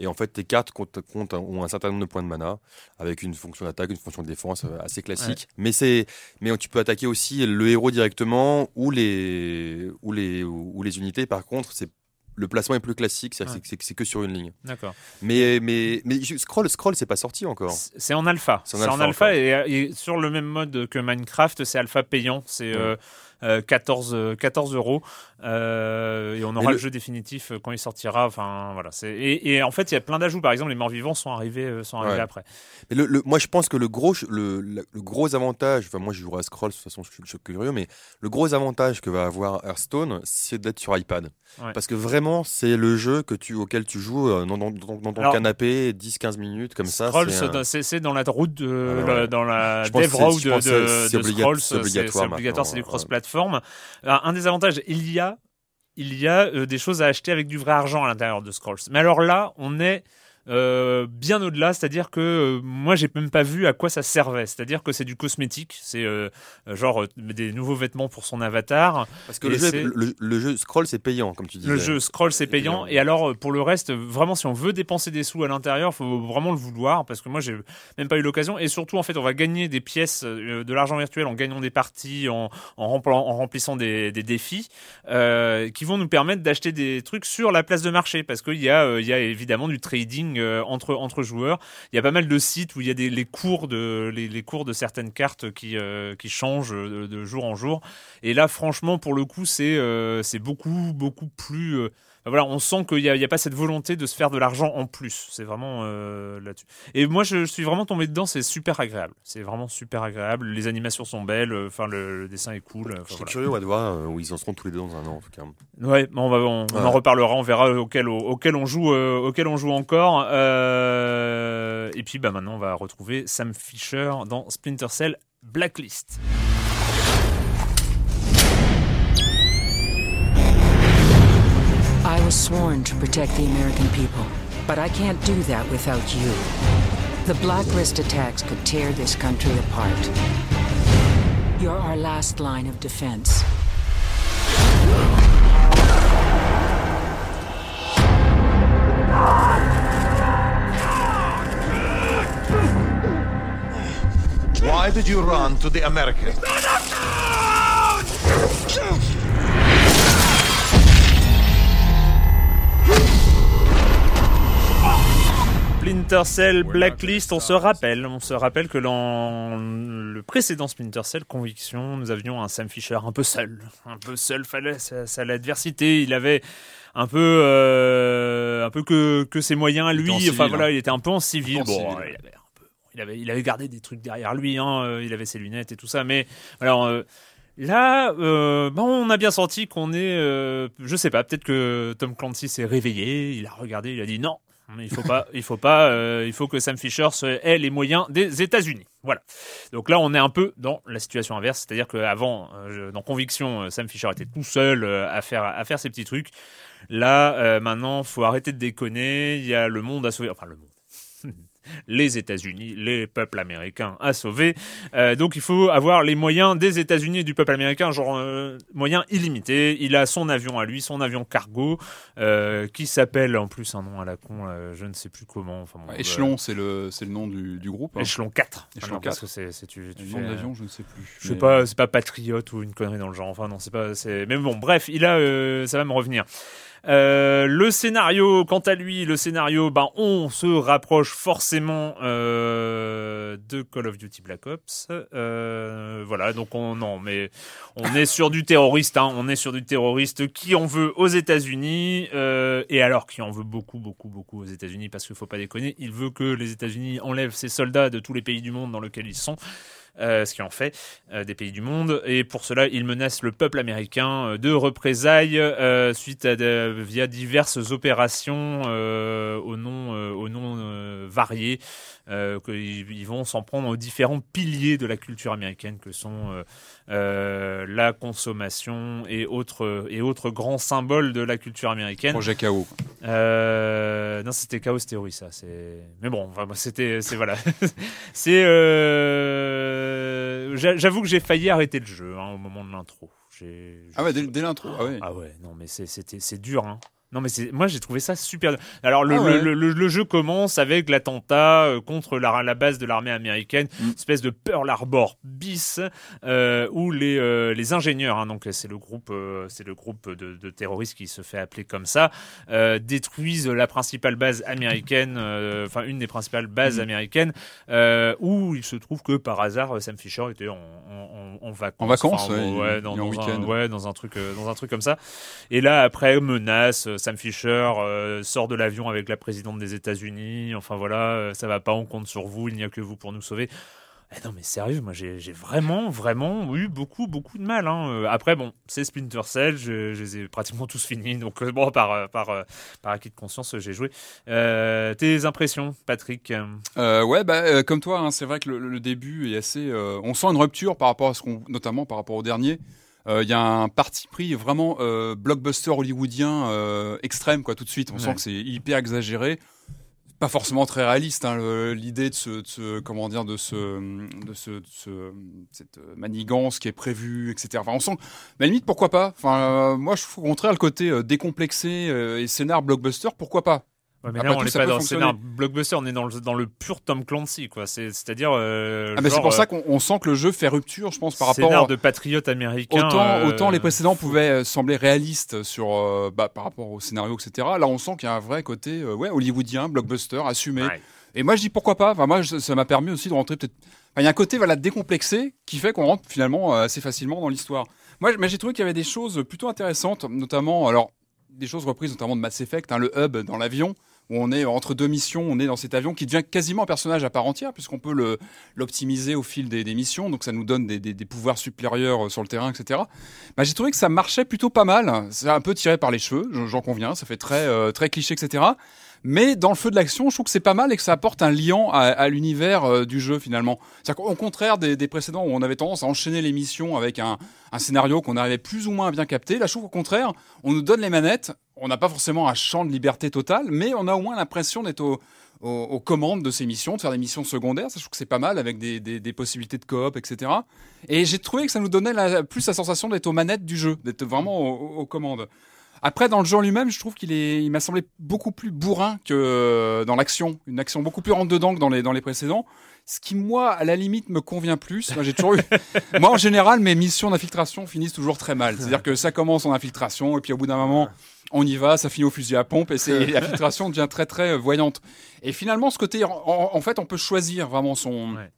Speaker 2: Et en fait, tes cartes comptent, comptent- ont un certain nombre de points de mana, avec une fonction d'attaque, une fonction de défense euh, assez classique. Mais c'est, mais tu peux attaquer aussi le héros directement ou les, ou les, ou les unités. Par contre, c'est le placement est plus classique, c'est
Speaker 1: Ouais.
Speaker 2: que sur une ligne.
Speaker 1: D'accord.
Speaker 2: Mais, mais, mais scroll, scroll, c'est pas sorti encore.
Speaker 1: C'est en alpha.
Speaker 2: C'est en alpha
Speaker 1: alpha et, et sur le même mode que Minecraft, c'est alpha payant. C'est
Speaker 2: Ouais.
Speaker 1: euh, euh, 14 euh, 14 euros euh, et on aura le...
Speaker 2: le-
Speaker 1: jeu définitif euh, quand il sortira. Enfin voilà. C'est et, et en fait il y a plein d'ajouts. Par exemple, les morts vivants sont arrivés euh, sont arrivés
Speaker 2: Ouais.
Speaker 1: après.
Speaker 2: Mais le, le- moi, je pense que le gros, le, gros avantage, enfin, moi, je jouerai à Scroll, de toute façon, je suis, je suis curieux, mais le gros avantage que va avoir Hearthstone, c'est d'être sur iPad.
Speaker 1: Ouais.
Speaker 2: Parce que vraiment, c'est le jeu que tu, auquel tu joues euh, dans, dans, dans- dans ton
Speaker 1: Alors,
Speaker 2: canapé, 10-15 minutes, comme ça.
Speaker 1: Scrolls,
Speaker 2: c'est un-
Speaker 1: c'est- dans la route de
Speaker 2: Ouais,
Speaker 1: dans la dev road de, de
Speaker 2: obliga-
Speaker 1: Scrolls.
Speaker 2: c'est obligatoire
Speaker 1: c'est du cross-platform. Un des avantages, il y a il y a euh, des choses à acheter avec du vrai argent à l'intérieur de Scrolls. Mais alors là, on est euh, bien au-delà, c'est-à-dire que euh, moi j'ai même pas vu à quoi ça servait. C'est-à-dire que c'est du cosmétique, c'est euh, euh, genre des nouveaux vêtements pour son avatar.
Speaker 2: Parce que le jeu,
Speaker 1: c'est-
Speaker 2: le, le jeu Scroll, c'est payant, comme tu disais.
Speaker 1: Le jeu Scroll c'est payant
Speaker 2: payant.
Speaker 1: et alors pour le reste vraiment si on veut dépenser des sous à l'intérieur faut vraiment le vouloir parce que moi j'ai même pas eu l'occasion et surtout en fait on va gagner des pièces de l'argent virtuel en gagnant des parties en, en, rempla- en remplissant des, des défis qui vont nous permettre d'acheter des trucs sur la place de marché parce qu'il y a il y a évidemment du trading euh, entre entre joueurs il y a pas mal de sites où il y a des les cours de les, cours de certaines cartes qui euh, qui changent de, de jour en jour et là, franchement, pour le coup, c'est euh, c'est beaucoup, beaucoup plus. Enfin, voilà, on sent qu'il n'y a, il y a pas cette volonté de se faire de l'argent en plus. C'est vraiment euh, là-dessus. Et moi, je, je suis vraiment tombé dedans. C'est super agréable. C'est vraiment super agréable. Les animations sont belles. euh, Enfin, le, le dessin est cool. euh,
Speaker 2: Je suis
Speaker 1: voilà.
Speaker 2: curieux ouais, de voir où ils en seront tous les deux dans un an, en tout cas.
Speaker 1: Ouais, on, va, on, on en reparlera. On verra auquel, auquel on joue, euh, auquel on joue encore. Euh, et puis, bah, maintenant, on va retrouver Sam Fisher dans Splinter Cell Blacklist.
Speaker 6: Was sworn to protect the American people, but I can't do that without you. The Blacklist attacks could tear this country apart. You're our last line of defense.
Speaker 7: Why did you run to the Americans?
Speaker 1: Splinter Cell Blacklist, on se rappelle, on se rappelle que dans le précédent Splinter Cell Conviction, nous avions un Sam Fisher un peu seul, un peu seul face à, l'adversité. Il avait un peu, euh, un peu que, que ses moyens à lui.
Speaker 3: en
Speaker 1: enfin
Speaker 3: civil,
Speaker 1: voilà,
Speaker 3: hein.
Speaker 1: il était un peu en civil.
Speaker 3: En
Speaker 1: bon,
Speaker 3: civil.
Speaker 1: il avait un peu, il avait, il avait gardé des trucs derrière lui. Hein, il avait ses lunettes et tout ça, mais alors. euh, Là, euh, on a bien senti qu'on est, euh, je sais pas, peut-être que Tom Clancy s'est réveillé, il a regardé, il a dit non, il faut pas, il faut pas, euh, il faut que Sam Fisher ait les moyens des États-Unis. Voilà. Donc là, on est un peu dans la situation inverse, c'est-à-dire qu'avant, euh, dans Conviction, euh, Sam Fisher était tout seul euh, à faire à faire ses petits trucs. Là, maintenant, faut arrêter de déconner. Il y a le monde à sauver, enfin le monde. Les États-Unis, les peuples américains à sauver. Euh, donc il faut avoir les moyens des États-Unis et du peuple américain, genre euh, moyens illimités. Il a son avion à lui, son avion cargo, euh, qui s'appelle en plus un nom à la con, euh, je ne sais plus comment. Enfin, bon,
Speaker 3: Échelon, c'est le, le nom du, du groupe. hein.
Speaker 1: Échelon 4.
Speaker 3: Échelon
Speaker 1: Ah non, parce
Speaker 3: 4.
Speaker 1: que c'est, tu, tu fais,
Speaker 3: nom d'avion, je ne sais plus.
Speaker 1: je sais
Speaker 3: Mais,
Speaker 1: pas, c'est pas patriote ou une connerie dans le genre. Enfin non, c'est pas. C'est. Mais bon, bref, il a, ça va me revenir. Euh, le scénario, quant à lui, le scénario, ben on se rapproche forcément euh, de Call of Duty Black Ops. Euh, voilà, donc on non, mais on est sur du terroriste. Hein, on est sur du terroriste qui en veut aux États-Unis euh, et alors qui en veut beaucoup, beaucoup, beaucoup aux États-Unis parce qu'il faut pas déconner. Il veut que les États-Unis enlèvent ses soldats de tous les pays du monde dans lesquels ils sont euh, ce qui en fait euh, des pays du monde. Et pour cela, il menace le peuple américain euh, de représailles suite à via diverses opérations au nom, au nom variés. Euh, qu'ils ils vont s'en prendre aux différents piliers de la culture américaine que sont euh, euh, la consommation et autres et autres grands symboles de la culture américaine.
Speaker 3: Projet KO.
Speaker 1: Non, c'était Chaos Theory, ça. Mais bon, enfin, c'était, c'est voilà. [laughs] c'est. J'a- J'avoue que j'ai failli arrêter le jeu hein, au moment de l'intro.
Speaker 3: Ah ouais, dès, dès l'intro. Ah ouais.
Speaker 1: Ah ouais, non, mais c'est, c'était, c'est dur. Hein. Non, mais c'est, moi j'ai trouvé ça super. Alors le,
Speaker 3: Ah ouais.
Speaker 1: le, le, le jeu commence avec l'attentat euh, contre la, la base de l'armée américaine,
Speaker 3: Mm.
Speaker 1: espèce de Pearl Harbor bis, euh, où les, euh, les ingénieurs, hein, donc c'est le groupe, c'est le groupe de, de terroristes qui se fait appeler comme ça, détruisent la principale base américaine, enfin une des principales bases
Speaker 3: Mm.
Speaker 1: américaines, où il se trouve que par hasard Sam Fisher était en, en- en en vacances.
Speaker 3: En vacances, ouais,
Speaker 1: ouais, dans, un, ouais, dans un truc, dans un truc comme ça. Et là, après, menace, Sam Fisher euh, sort de l'avion avec la présidente des États-Unis. Enfin voilà, euh, ça va pas, on compte sur vous, il n'y a que vous pour nous sauver. Eh non mais sérieux, moi j'ai vraiment, vraiment eu beaucoup, beaucoup de mal. hein. Euh, Après bon, c'est Splinter Cell, je, les ai pratiquement tous finis, donc bon par par par acquis de conscience, j'ai joué. Tes impressions, Patrick
Speaker 3: ouais, bah, comme toi, hein, c'est vrai que le, le début est assez. on sent une rupture par rapport à ce qu'on, notamment par rapport au dernier. Euh, Il y a un parti pris vraiment euh, blockbuster hollywoodien euh, extrême, quoi, tout de suite. On
Speaker 1: Ouais.
Speaker 3: sent que c'est hyper exagéré, pas forcément très réaliste. Hein, L'idée de ce, de ce- comment dire, de ce, de ce, de ce- cette manigance qui est prévue, etc. Enfin, on sent. Mais à la limite, pourquoi pas? Enfin, euh, moi, je trouve au contraire le côté euh, décomplexé euh, et scénar blockbuster, pourquoi pas?
Speaker 1: Ouais, mais
Speaker 3: Après
Speaker 1: là, on n'est pas dans le blockbuster, on est dans le, dans le pur Tom Clancy, quoi. C'est- C'est-à-dire. Euh,
Speaker 3: Ah, mais c'est pour
Speaker 1: euh,
Speaker 3: ça qu'on on sent que le jeu fait rupture, je pense, par rapport
Speaker 1: scénar
Speaker 3: à-
Speaker 1: de patriote américain.
Speaker 3: Autant,
Speaker 1: euh,
Speaker 3: autant les précédents pouvaient euh, sembler réalistes sur, euh, bah, par rapport au scénario, etc. Là, on sent qu'il y a un vrai côté euh, ouais, hollywoodien, blockbuster, assumé.
Speaker 1: Ouais.
Speaker 3: Et moi, je dis pourquoi pas. Enfin, moi, ça m'a permis aussi de rentrer peut-être. Enfin, il y a un côté voilà, décomplexé qui fait qu'on rentre finalement euh, assez facilement dans l'histoire. Moi, j'ai trouvé qu'il y avait des choses plutôt intéressantes, notamment, alors, des choses reprises notamment de Mass Effect, hein, le hub dans l'avion, où on est entre deux missions, on est dans cet avion qui devient quasiment un personnage à part entière, puisqu'on peut l'optimiser au fil des, missions, donc ça nous donne des, pouvoirs supérieurs euh, sur le terrain, etc. Bah, j'ai trouvé que ça marchait plutôt pas mal. C'est un peu tiré par les cheveux, j'en- conviens, ça fait très, euh, très cliché, etc. Mais dans le feu de l'action, je trouve que c'est pas mal et que ça apporte un lien à, l'univers euh, du jeu finalement. C'est-à-dire qu'au contraire des, précédents où on avait tendance à enchaîner les missions avec un, scénario qu'on arrivait plus ou moins à bien capter, là je trouve au contraire, on nous donne les manettes, on n'a pas forcément un champ de liberté totale, mais on a au moins l'impression d'être au- au- aux, commandes de ces missions, de faire des missions secondaires. Ça, je trouve que c'est pas mal avec des, possibilités de coop, etc. Et j'ai trouvé que ça nous donnait plus la sensation d'être aux manettes du jeu, d'être vraiment aux commandes. Après, dans le jeu en lui-même, je trouve qu'il est, il m'a semblé beaucoup plus bourrin que euh, dans l'action. Une action beaucoup plus rentre dedans que dans les, dans les précédents. Ce qui, moi, à la limite, me convient plus. Moi, j'ai toujours eu, [laughs] moi, en général, mes missions d'infiltration finissent toujours très mal. C'est-à-dire que ça commence en infiltration et puis au bout d'un moment, on y va, ça finit au fusil à pompe et c'est, [laughs] l'infiltration devient très, très euh, voyante. Et finalement, ce côté, en, en- en fait, on peut choisir vraiment son,
Speaker 1: Ouais.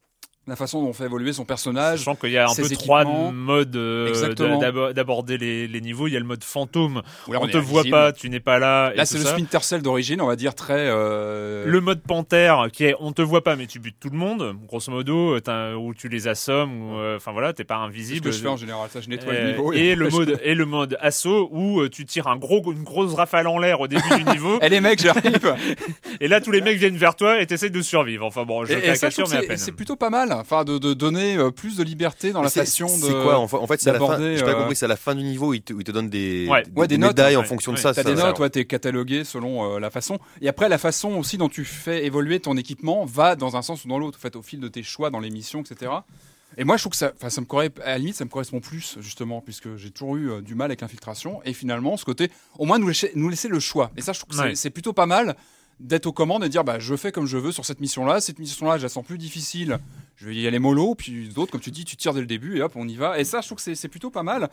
Speaker 3: La façon dont on fait évoluer son personnage.
Speaker 1: Sachant qu'il y a un peu trois modes euh, d'aborder les, les niveaux. Il y a le mode fantôme.
Speaker 3: Où là,
Speaker 1: on,
Speaker 3: est
Speaker 1: te voit
Speaker 3: invisible.
Speaker 1: pas, tu n'es pas là. et
Speaker 3: Là, c'est le. Splinter Cell d'origine, on va dire très. euh,
Speaker 1: Le mode panthère qui est on te voit pas mais tu butes tout le monde grosso modo euh, où tu les assommes euh, enfin voilà t'es pas
Speaker 3: c'est ce
Speaker 1: invisible
Speaker 3: que je fais en général, ça je nettoie
Speaker 1: Euh,
Speaker 3: le niveau.
Speaker 1: et le mode et le mode assaut où euh, tu tires un gros une grosse rafale en l'air au début du [laughs] niveau
Speaker 3: Eh les mecs, j'arrive. [laughs]
Speaker 1: et là tous les mecs viennent vers toi et t'essayes de survivre enfin bon je
Speaker 3: Et, et ça,
Speaker 1: mais à peine
Speaker 3: c'est plutôt pas mal, enfin de, de donner euh, plus de liberté dans la
Speaker 2: C'est-
Speaker 3: façon de.
Speaker 2: C'est quoi en fait, en fait c'est à la fin.
Speaker 3: d'aborder,
Speaker 2: J'ai pas
Speaker 3: euh,
Speaker 2: compris. C'est à la fin du niveau où il te, où il te donne des,
Speaker 1: Ouais.
Speaker 2: des,
Speaker 3: Ouais, des notes,
Speaker 2: médailles en
Speaker 1: ouais.
Speaker 2: fonction
Speaker 1: Ouais,
Speaker 2: de ça.
Speaker 3: T'as des notes, ouais, t'es catalogué selon euh, la façon. Et après, la façon aussi dont tu fais évoluer ton équipement va dans un sens ou dans l'autre, en fait, au fil de tes choix dans les missions, etc. Et moi, je trouve que ça, enfin, ça me correspond, à la limite, ça me correspond plus, justement, puisque j'ai toujours eu euh, du mal avec l'infiltration. Et finalement, ce côté, au moins, nous laisser, nous laisser le choix. Et ça, je trouve que
Speaker 1: Ouais.
Speaker 3: c'est plutôt pas mal d'être aux commandes et dire, bah, je fais comme je veux sur cette mission-là. Cette mission-là, je la sens plus difficile. Je vais y aller mollo. Puis d'autres, comme tu dis, tu tires dès le début et hop, on y va. Et ça, je trouve que c'est- plutôt pas mal.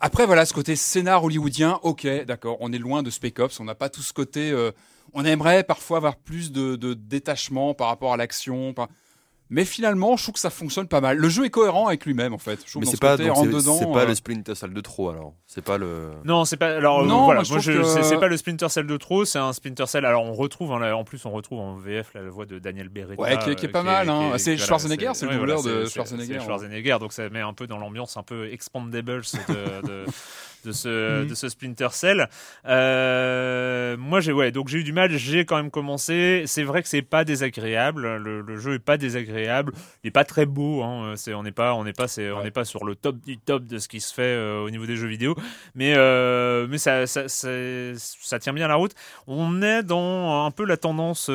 Speaker 3: Après, voilà, ce côté scénar hollywoodien, ok, d'accord, on est loin de Spec Ops, on n'a pas tout ce côté. euh, on aimerait parfois avoir plus de, de détachement par rapport à l'action. Mais finalement, je trouve que ça fonctionne pas mal. Le jeu est cohérent avec lui-même, en fait. Je
Speaker 2: Mais c'est
Speaker 3: ce
Speaker 2: pas,
Speaker 3: côté,
Speaker 2: donc
Speaker 3: rentre
Speaker 2: c'est-
Speaker 3: dedans.
Speaker 2: c'est pas
Speaker 3: euh,
Speaker 2: le Splinter Cell de trop alors. C'est pas le.
Speaker 1: non c'est pas alors euh,
Speaker 3: Non,
Speaker 1: voilà
Speaker 3: moi, je
Speaker 1: moi
Speaker 3: trouve
Speaker 1: je
Speaker 3: que-
Speaker 1: c'est c'est pas le Splinter Cell de trop c'est un Splinter Cell alors on retrouve hein, là, en plus on retrouve en VF la voix de Daniel Beretta
Speaker 3: Ouais, qui est- qui est pas mal, hein. C'est Schwarzenegger, c'est le
Speaker 1: ouais,
Speaker 3: doubleur
Speaker 1: voilà,
Speaker 3: de
Speaker 1: c'est-
Speaker 3: Schwarzenegger,
Speaker 1: c'est
Speaker 3: ouais.
Speaker 1: Schwarzenegger donc ça met un peu dans l'ambiance un peu Expandables de, de, de ce
Speaker 3: Mhm.
Speaker 1: de ce Splinter Cell. Euh, moi j'ai ouais donc j'ai eu du mal j'ai quand même commencé. C'est vrai que c'est pas désagréable le, le jeu est pas désagréable. Il est pas très beau hein. on n'est pas on n'est pas on n'est pas sur le top du top de ce qui se fait euh, au niveau des jeux vidéo. Mais euh, mais ça, ça, ça ça tient bien la route. On est dans un peu la tendance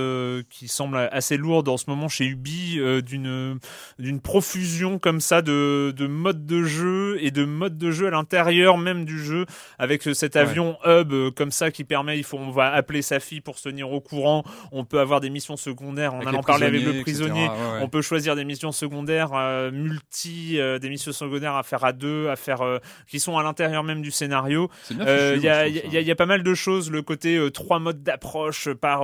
Speaker 1: qui semble assez lourde en ce moment chez Ubi d'une d'une profusion comme ça de de modes de jeu et de modes de jeu à l'intérieur même du jeu avec euh, cet
Speaker 3: Ouais.
Speaker 1: avion hub euh, comme ça qui permet il faut on va appeler sa fille pour se tenir au courant on peut avoir des missions secondaires en
Speaker 3: avec
Speaker 1: allant parler avec le
Speaker 3: etc.
Speaker 1: prisonnier
Speaker 3: Ouais, ouais.
Speaker 1: on peut choisir des missions secondaires euh, multi, euh, des missions secondaires à faire à deux, à faire euh, qui sont à l'intérieur même du scénario. Il y, a, y, a- a pas mal de choses, le côté trois modes d'approche par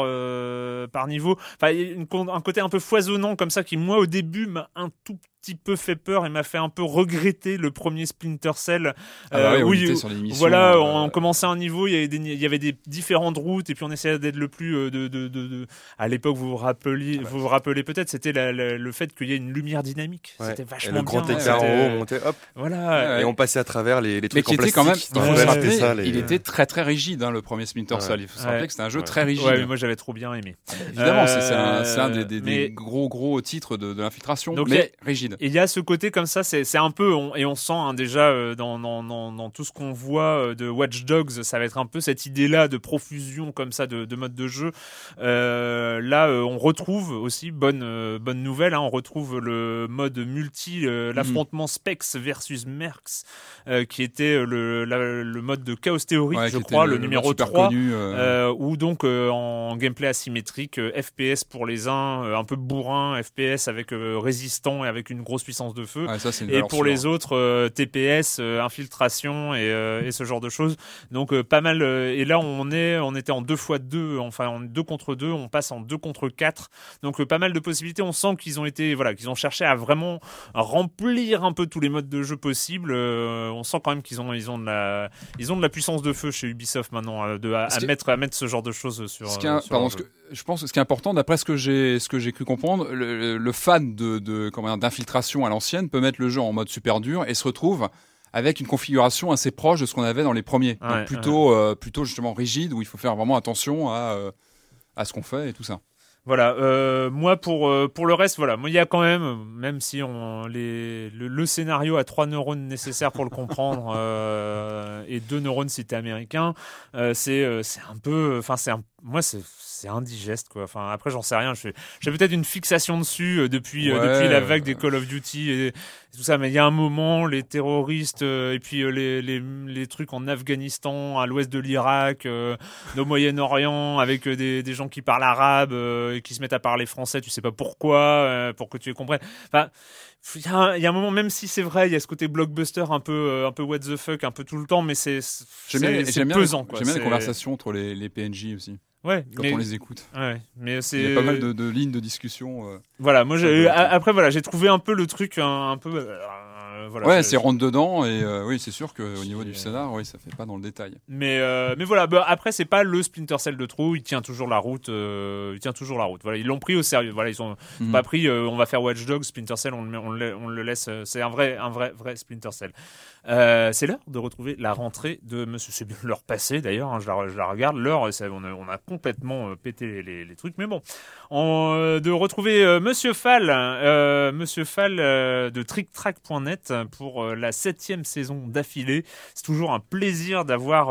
Speaker 1: par niveau. Enfin, une un côté un peu foisonnant comme ça qui moi au début m'a un tout petit peu fait peur et m'a fait un peu regretter le premier Splinter Cell.
Speaker 3: Ah bah oui, on
Speaker 1: où
Speaker 3: était
Speaker 1: il-
Speaker 3: sur l'émission,
Speaker 1: voilà,
Speaker 3: euh,
Speaker 1: on commençait un niveau, il y avait des, il y avait des différentes routes et puis on essayait d'être le plus euh, de, de, de, de- à l'époque vous vous rappeliez,
Speaker 3: Ah bah.
Speaker 1: vous vous rappelez peut-être, c'était la- la- le fait qu'il y ait une lumière dynamique.
Speaker 2: Ouais.
Speaker 1: C'était
Speaker 2: Et
Speaker 1: vachement
Speaker 2: le grand
Speaker 1: bien.
Speaker 2: écart en haut, on montait, hop,
Speaker 1: Voilà.
Speaker 3: Ouais,
Speaker 2: et on passait à travers les, les
Speaker 3: Mais
Speaker 2: trucs
Speaker 3: qui
Speaker 2: en
Speaker 3: était
Speaker 2: plastique.
Speaker 3: quand même,
Speaker 2: Il
Speaker 1: Ouais, ouais,
Speaker 2: ça, les-
Speaker 3: il était très très rigide, hein, le premier Splinter
Speaker 2: Ouais.
Speaker 3: Cell. Il faut se
Speaker 1: Ouais.
Speaker 3: rappeler que c'était un jeu
Speaker 2: Ouais.
Speaker 3: très rigide.
Speaker 1: Ouais, mais moi j'avais trop bien aimé.
Speaker 3: Évidemment, c'est c'est un,
Speaker 1: Euh,
Speaker 3: des, des- des
Speaker 1: mais-
Speaker 3: gros gros titres de, de l'infiltration, mais rigide.
Speaker 1: Il y a ce côté comme ça, c'est un peu, on- et on sent hein, déjà euh, dans, dans, dans, dans tout ce qu'on voit euh, de Watch Dogs, ça va être un peu cette idée-là de profusion comme ça de, de mode de jeu. Euh, là, on retrouve aussi, bonne, bonne nouvelle, hein, on retrouve le mode multi, euh, l'affrontement Specs versus Mercs, euh, qui était le, la- le mode de Chaos Theory,
Speaker 3: Ouais,
Speaker 1: je crois, le, numéro
Speaker 3: super
Speaker 1: 3.
Speaker 3: connu, euh,
Speaker 1: ou donc en gameplay asymétrique, FPS pour les uns, un peu bourrin, FPS avec résistant et avec une grosse puissance de feu.
Speaker 3: ouais, ça,
Speaker 1: Et pour
Speaker 3: sûre.
Speaker 1: les autres, euh, TPS, euh, infiltration et, euh, et ce genre de choses. Donc pas mal. et là, on est, on était en deux fois deux, enfin en deux contre deux. On passe en deux contre quatre. Donc pas mal de possibilités. On sent qu'ils ont été, voilà, qu'ils ont cherché à vraiment remplir un peu tous les modes de jeu possibles. On sent quand même qu'ils ont, ils ont de la, ils ont de la puissance de feu chez Ubisoft maintenant, de, à, mettre, à mettre ce genre de choses sur.
Speaker 3: Ce
Speaker 1: sur
Speaker 3: pardon, que, je pense que ce qui est important, d'après ce que j'ai ce que j'ai cru comprendre, le, fan de, de à l'ancienne peut mettre le jeu en mode super dur et se retrouve avec une configuration assez proche de ce qu'on avait dans les premiers. Donc plutôt euh, plutôt justement rigide où il faut faire vraiment attention à euh, à ce qu'on fait et tout ça.
Speaker 1: Voilà, euh, moi pour euh, pour le reste, voilà, moi il y a quand même, même si on les le, le scénario a trois neurones nécessaires pour le comprendre [laughs] euh, et deux neurones si t'es américain, euh, c'est euh, c'est un peu, enfin c'est un, moi c'est c'est indigeste quoi. Enfin après j'en sais rien, j'ai peut-être une fixation dessus depuis euh,
Speaker 3: Ouais,
Speaker 1: depuis la vague des Call of Duty et, et tout ça, mais il y a un moment les terroristes euh, et puis euh, les, les les trucs en Afghanistan, à l'ouest de l'Irak, euh, au Moyen-Orient avec des, des gens qui parlent arabe et qui se mettent à parler français, tu sais pas pourquoi, pour que tu les comprennes. Enfin, il y, a un- il y a un moment, même si c'est vrai, il y a ce côté blockbuster un peu, un peu what the fuck, un peu tout le temps, mais c'est pesant.
Speaker 3: j'aime bien les conversations entre les, les PNJ aussi
Speaker 1: Ouais,
Speaker 3: quand
Speaker 1: mais,
Speaker 3: on les écoute.
Speaker 1: ouais, mais c'est.
Speaker 3: Il y a pas mal de, de lignes de discussion. euh.
Speaker 1: Voilà, moi, j'ai, après, voilà, j'ai trouvé un peu le truc un, un peu. euh, voilà,
Speaker 3: ouais,
Speaker 1: je-
Speaker 3: c'est rentre dedans et euh, oui, c'est sûr qu'au niveau
Speaker 1: C'est-
Speaker 3: du scénar, oui, ça fait pas dans le détail.
Speaker 1: Mais euh, mais voilà, bah, après c'est pas le Splinter Cell de trop, il tient toujours la route, euh, il tient toujours la route. Voilà, ils l'ont pris au sérieux. Voilà, ils ont
Speaker 3: Mhm.
Speaker 1: pas pris. on va faire Watch Dogs, Splinter Cell, on le, on le, on le laisse. c'est un vrai, un vrai, vrai Splinter Cell. Euh, c'est l'heure de retrouver la rentrée de Monsieur. C'est bien l'heure passée d'ailleurs. hein, je, la, regarde. L'heure, on a, complètement euh, pété les, trucs. Mais bon, euh, de retrouver Monsieur Fall, Monsieur Fall de TrickTrack.net pour la septième saison d'affilée. C'est toujours un plaisir d'avoir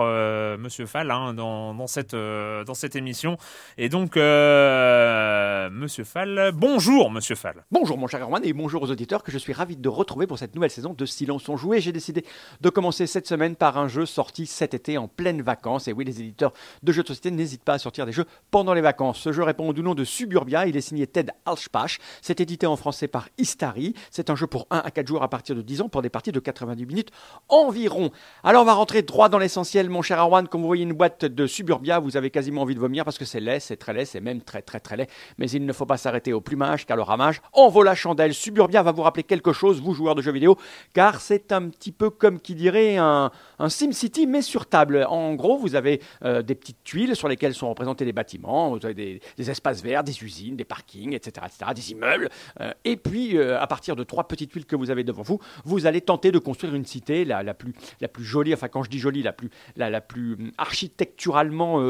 Speaker 1: Monsieur Fall hein, dans, cette émission. Et donc, Monsieur Fall, bonjour Monsieur Fall.
Speaker 8: Bonjour mon cher Erwan et bonjour aux auditeurs que je suis ravi de retrouver pour cette nouvelle saison de Silence on joué. J'ai décidé de commencer cette semaine par un jeu sorti cet été en pleine vacances. Et oui, les éditeurs de jeux de société n'hésitent pas à sortir des jeux pendant les vacances. Ce jeu répond au nom de Suburbia. Il est signé Ted Alspach. C'est édité en français par Istari. C'est un jeu pour 1 à 4 jours à partir de 10 ans pour des parties de 90 minutes environ. Alors on va rentrer droit dans l'essentiel mon cher Erwan. Comme vous voyez une boîte de Suburbia, vous avez quasiment envie de vomir parce que c'est laid, c'est très laid, c'est même très très très laid. Mais il ne faut pas s'arrêter au plumage car le ramage en vaut la chandelle. Suburbia va vous rappeler quelque chose, vous joueurs de jeux vidéo, car c'est un petit peu comme qui dirait un, un SimCity mais sur table. En gros, vous avez euh, des petites tuiles sur lesquelles sont représentés des bâtiments, des, espaces verts, des usines, des parkings, etc., etc., des immeubles. Euh, et puis, euh, à partir de trois petites tuiles que vous avez devant vous, vous allez tenter de construire une cité la, plus, la plus jolie, enfin quand je dis jolie, la plus, la, la plus hum, architecturalement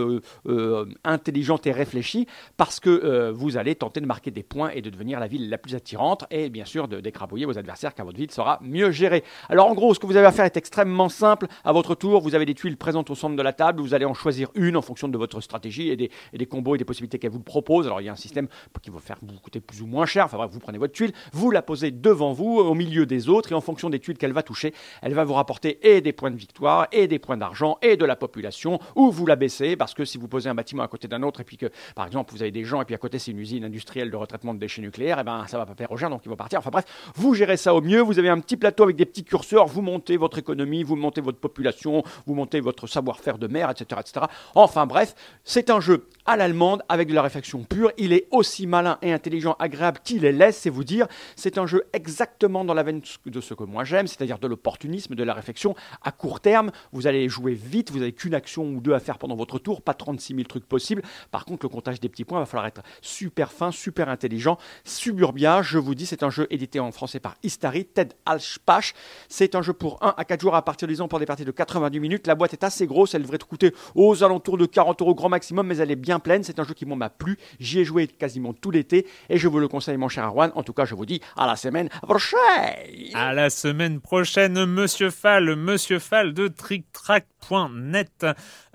Speaker 8: intelligente et réfléchie, parce que vous allez tenter de marquer des points et de devenir la ville la plus attirante, et bien sûr d'écrabouiller vos adversaires car votre ville sera mieux gérée. Alors en gros, ce que vous avez à faire est extrêmement simple. À votre tour, vous avez des tuiles présentes au centre de la table, vous allez en choisir une en fonction de votre stratégie et des, combos et des possibilités qu'elle vous propose. Alors il y a un système qui va faire vous coûter plus ou moins cher. Enfin bref, vous prenez votre tuile, vous la posez devant vous, au milieu des autres, et en fonction des tuiles qu'elle va toucher, elle va vous rapporter et des points de victoire, et des points d'argent, et de la population, ou vous la baissez, parce que si vous posez un bâtiment à côté d'un autre, et puis que, par exemple, vous avez des gens, et puis à côté c'est une usine industrielle de retraitement de déchets nucléaires, et ben ça va pas plaire aux gens, donc ils vont partir. Enfin bref, vous gérez ça au mieux, vous avez un petit plateau avec des petits curseurs, vous montez votre économie, vous montez votre population, vous montez votre savoir-faire de mer, etc., etc. Enfin bref, c'est un jeu à l'allemande avec de la réflexion pure. Il est aussi malin et intelligent, agréable qu'il est laisse, c'est vous dire. C'est un jeu exactement dans la veine de ce que moi j'aime, c'est-à-dire de l'opportunisme, de la réflexion à court terme. Vous allez jouer vite, vous n'avez qu'une action ou deux à faire pendant votre tour, pas 36 000 trucs possibles. Par contre, le comptage des petits points va falloir être super fin, super intelligent. Suburbia, je vous dis, c'est un jeu édité en français par Istari, Ted Alspach. C'est un jeu pour 1 à 4 jours à partir des ans pour des parties de 90 minutes. La boîte est assez grosse, elle devrait te coûter aux alentours de 40 euros grand maximum, mais elle est bien pleine. C'est un jeu qui m'a plu. J'y ai joué quasiment tout l'été et je vous le conseille, mon cher Arwan. En tout cas, je vous dis à la semaine prochaine.
Speaker 1: À la semaine prochaine, Monsieur Fall, Monsieur Fall de TrickTrack.net.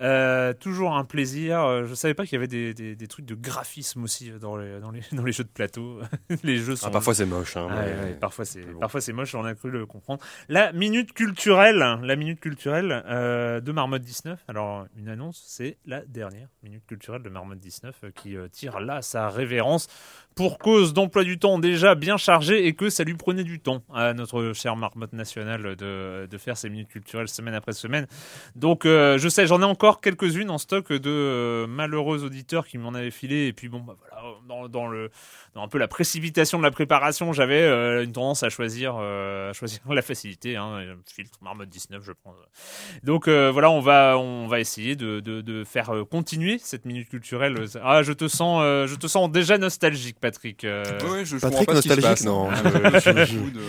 Speaker 1: Euh, toujours un plaisir. Je savais pas qu'il y avait des, des- des trucs de graphisme aussi dans les, dans les, dans les jeux de plateau. [laughs] les jeux sont.
Speaker 2: Ah, parfois c'est moche. Hein,
Speaker 1: Ah,
Speaker 2: mais-
Speaker 1: ouais, ouais, parfois c'est
Speaker 2: mais bon.
Speaker 1: parfois c'est moche, on a cru le comprendre. La minute culturelle, la minute culturelle euh, de Marmotte 19. Alors une annonce, c'est la dernière minute culturelle de Marmotte 19 euh, qui euh, tire là sa révérence pour cause d'emploi du temps déjà bien chargé et que ça lui prenait du temps à notre cher Marmotte national de, faire ces minutes culturelles semaine après semaine. Donc euh, je sais, j'en ai encore quelques-unes en stock de euh, malheureux auditeurs qui m'en avaient filé et puis bon bah voilà dans, le dans un peu la précipitation de la préparation, j'avais euh, une tendance à choisir choisir [laughs] la facilité hein, filtre Marmotte 19 je prends. Donc voilà, on va on va essayer de, de, faire continuer cette minute culturelle. Ah, je te sens je te sens déjà nostalgique Patrick. euh.
Speaker 3: Ouais, je, je
Speaker 2: Patrick
Speaker 3: pas se
Speaker 2: nostalgique,
Speaker 3: passe,
Speaker 2: non.
Speaker 3: hein. Euh, je [laughs] de,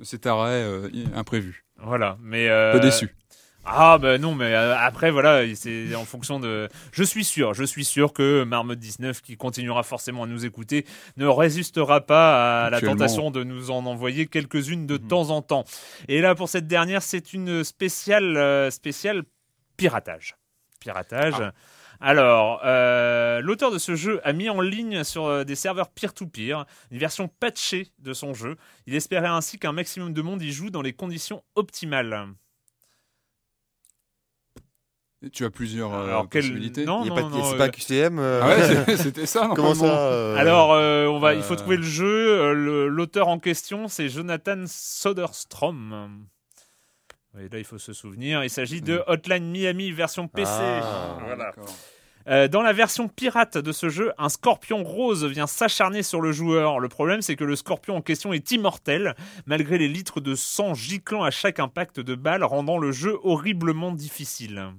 Speaker 3: de cet arrêt euh, imprévu.
Speaker 1: Voilà, mais euh,
Speaker 3: Peu déçu.
Speaker 1: Ah bah non, mais après voilà, c'est en fonction de. Je suis sûr, je suis sûr que Marmotte 19, qui continuera forcément à nous écouter, ne résistera pas à la tentation de nous en envoyer quelques-unes de
Speaker 3: Mhm.
Speaker 1: temps en temps. Et là, pour cette dernière, c'est une spéciale, euh, spéciale piratage. Piratage.
Speaker 3: Ah.
Speaker 1: Alors, euh, l'auteur de ce jeu a mis en ligne sur euh, des serveurs peer-to-peer une version patchée de son jeu. Il espérait ainsi qu'un maximum de monde y joue dans les conditions optimales.
Speaker 3: Tu as plusieurs euh,
Speaker 1: Alors, quel-
Speaker 3: possibilités.
Speaker 1: non,
Speaker 2: Il y a
Speaker 1: non,
Speaker 2: c'est
Speaker 1: euh,
Speaker 2: pas QCM euh,
Speaker 3: Ah ouais, [laughs] c'était ça.
Speaker 2: Comment ça euh,
Speaker 1: Alors, euh, on va, il faut trouver le jeu. L'auteur en question, c'est Jonathan Soderstrom. Et là, il faut se souvenir. Il s'agit de Hotline Miami version PC.
Speaker 2: Ah,
Speaker 1: Voilà. Euh, dans la version pirate de ce jeu, un scorpion rose vient s'acharner sur le joueur. Le problème, c'est que le scorpion en question est immortel, malgré les litres de sang giclant à chaque impact de balle, rendant le jeu horriblement difficile.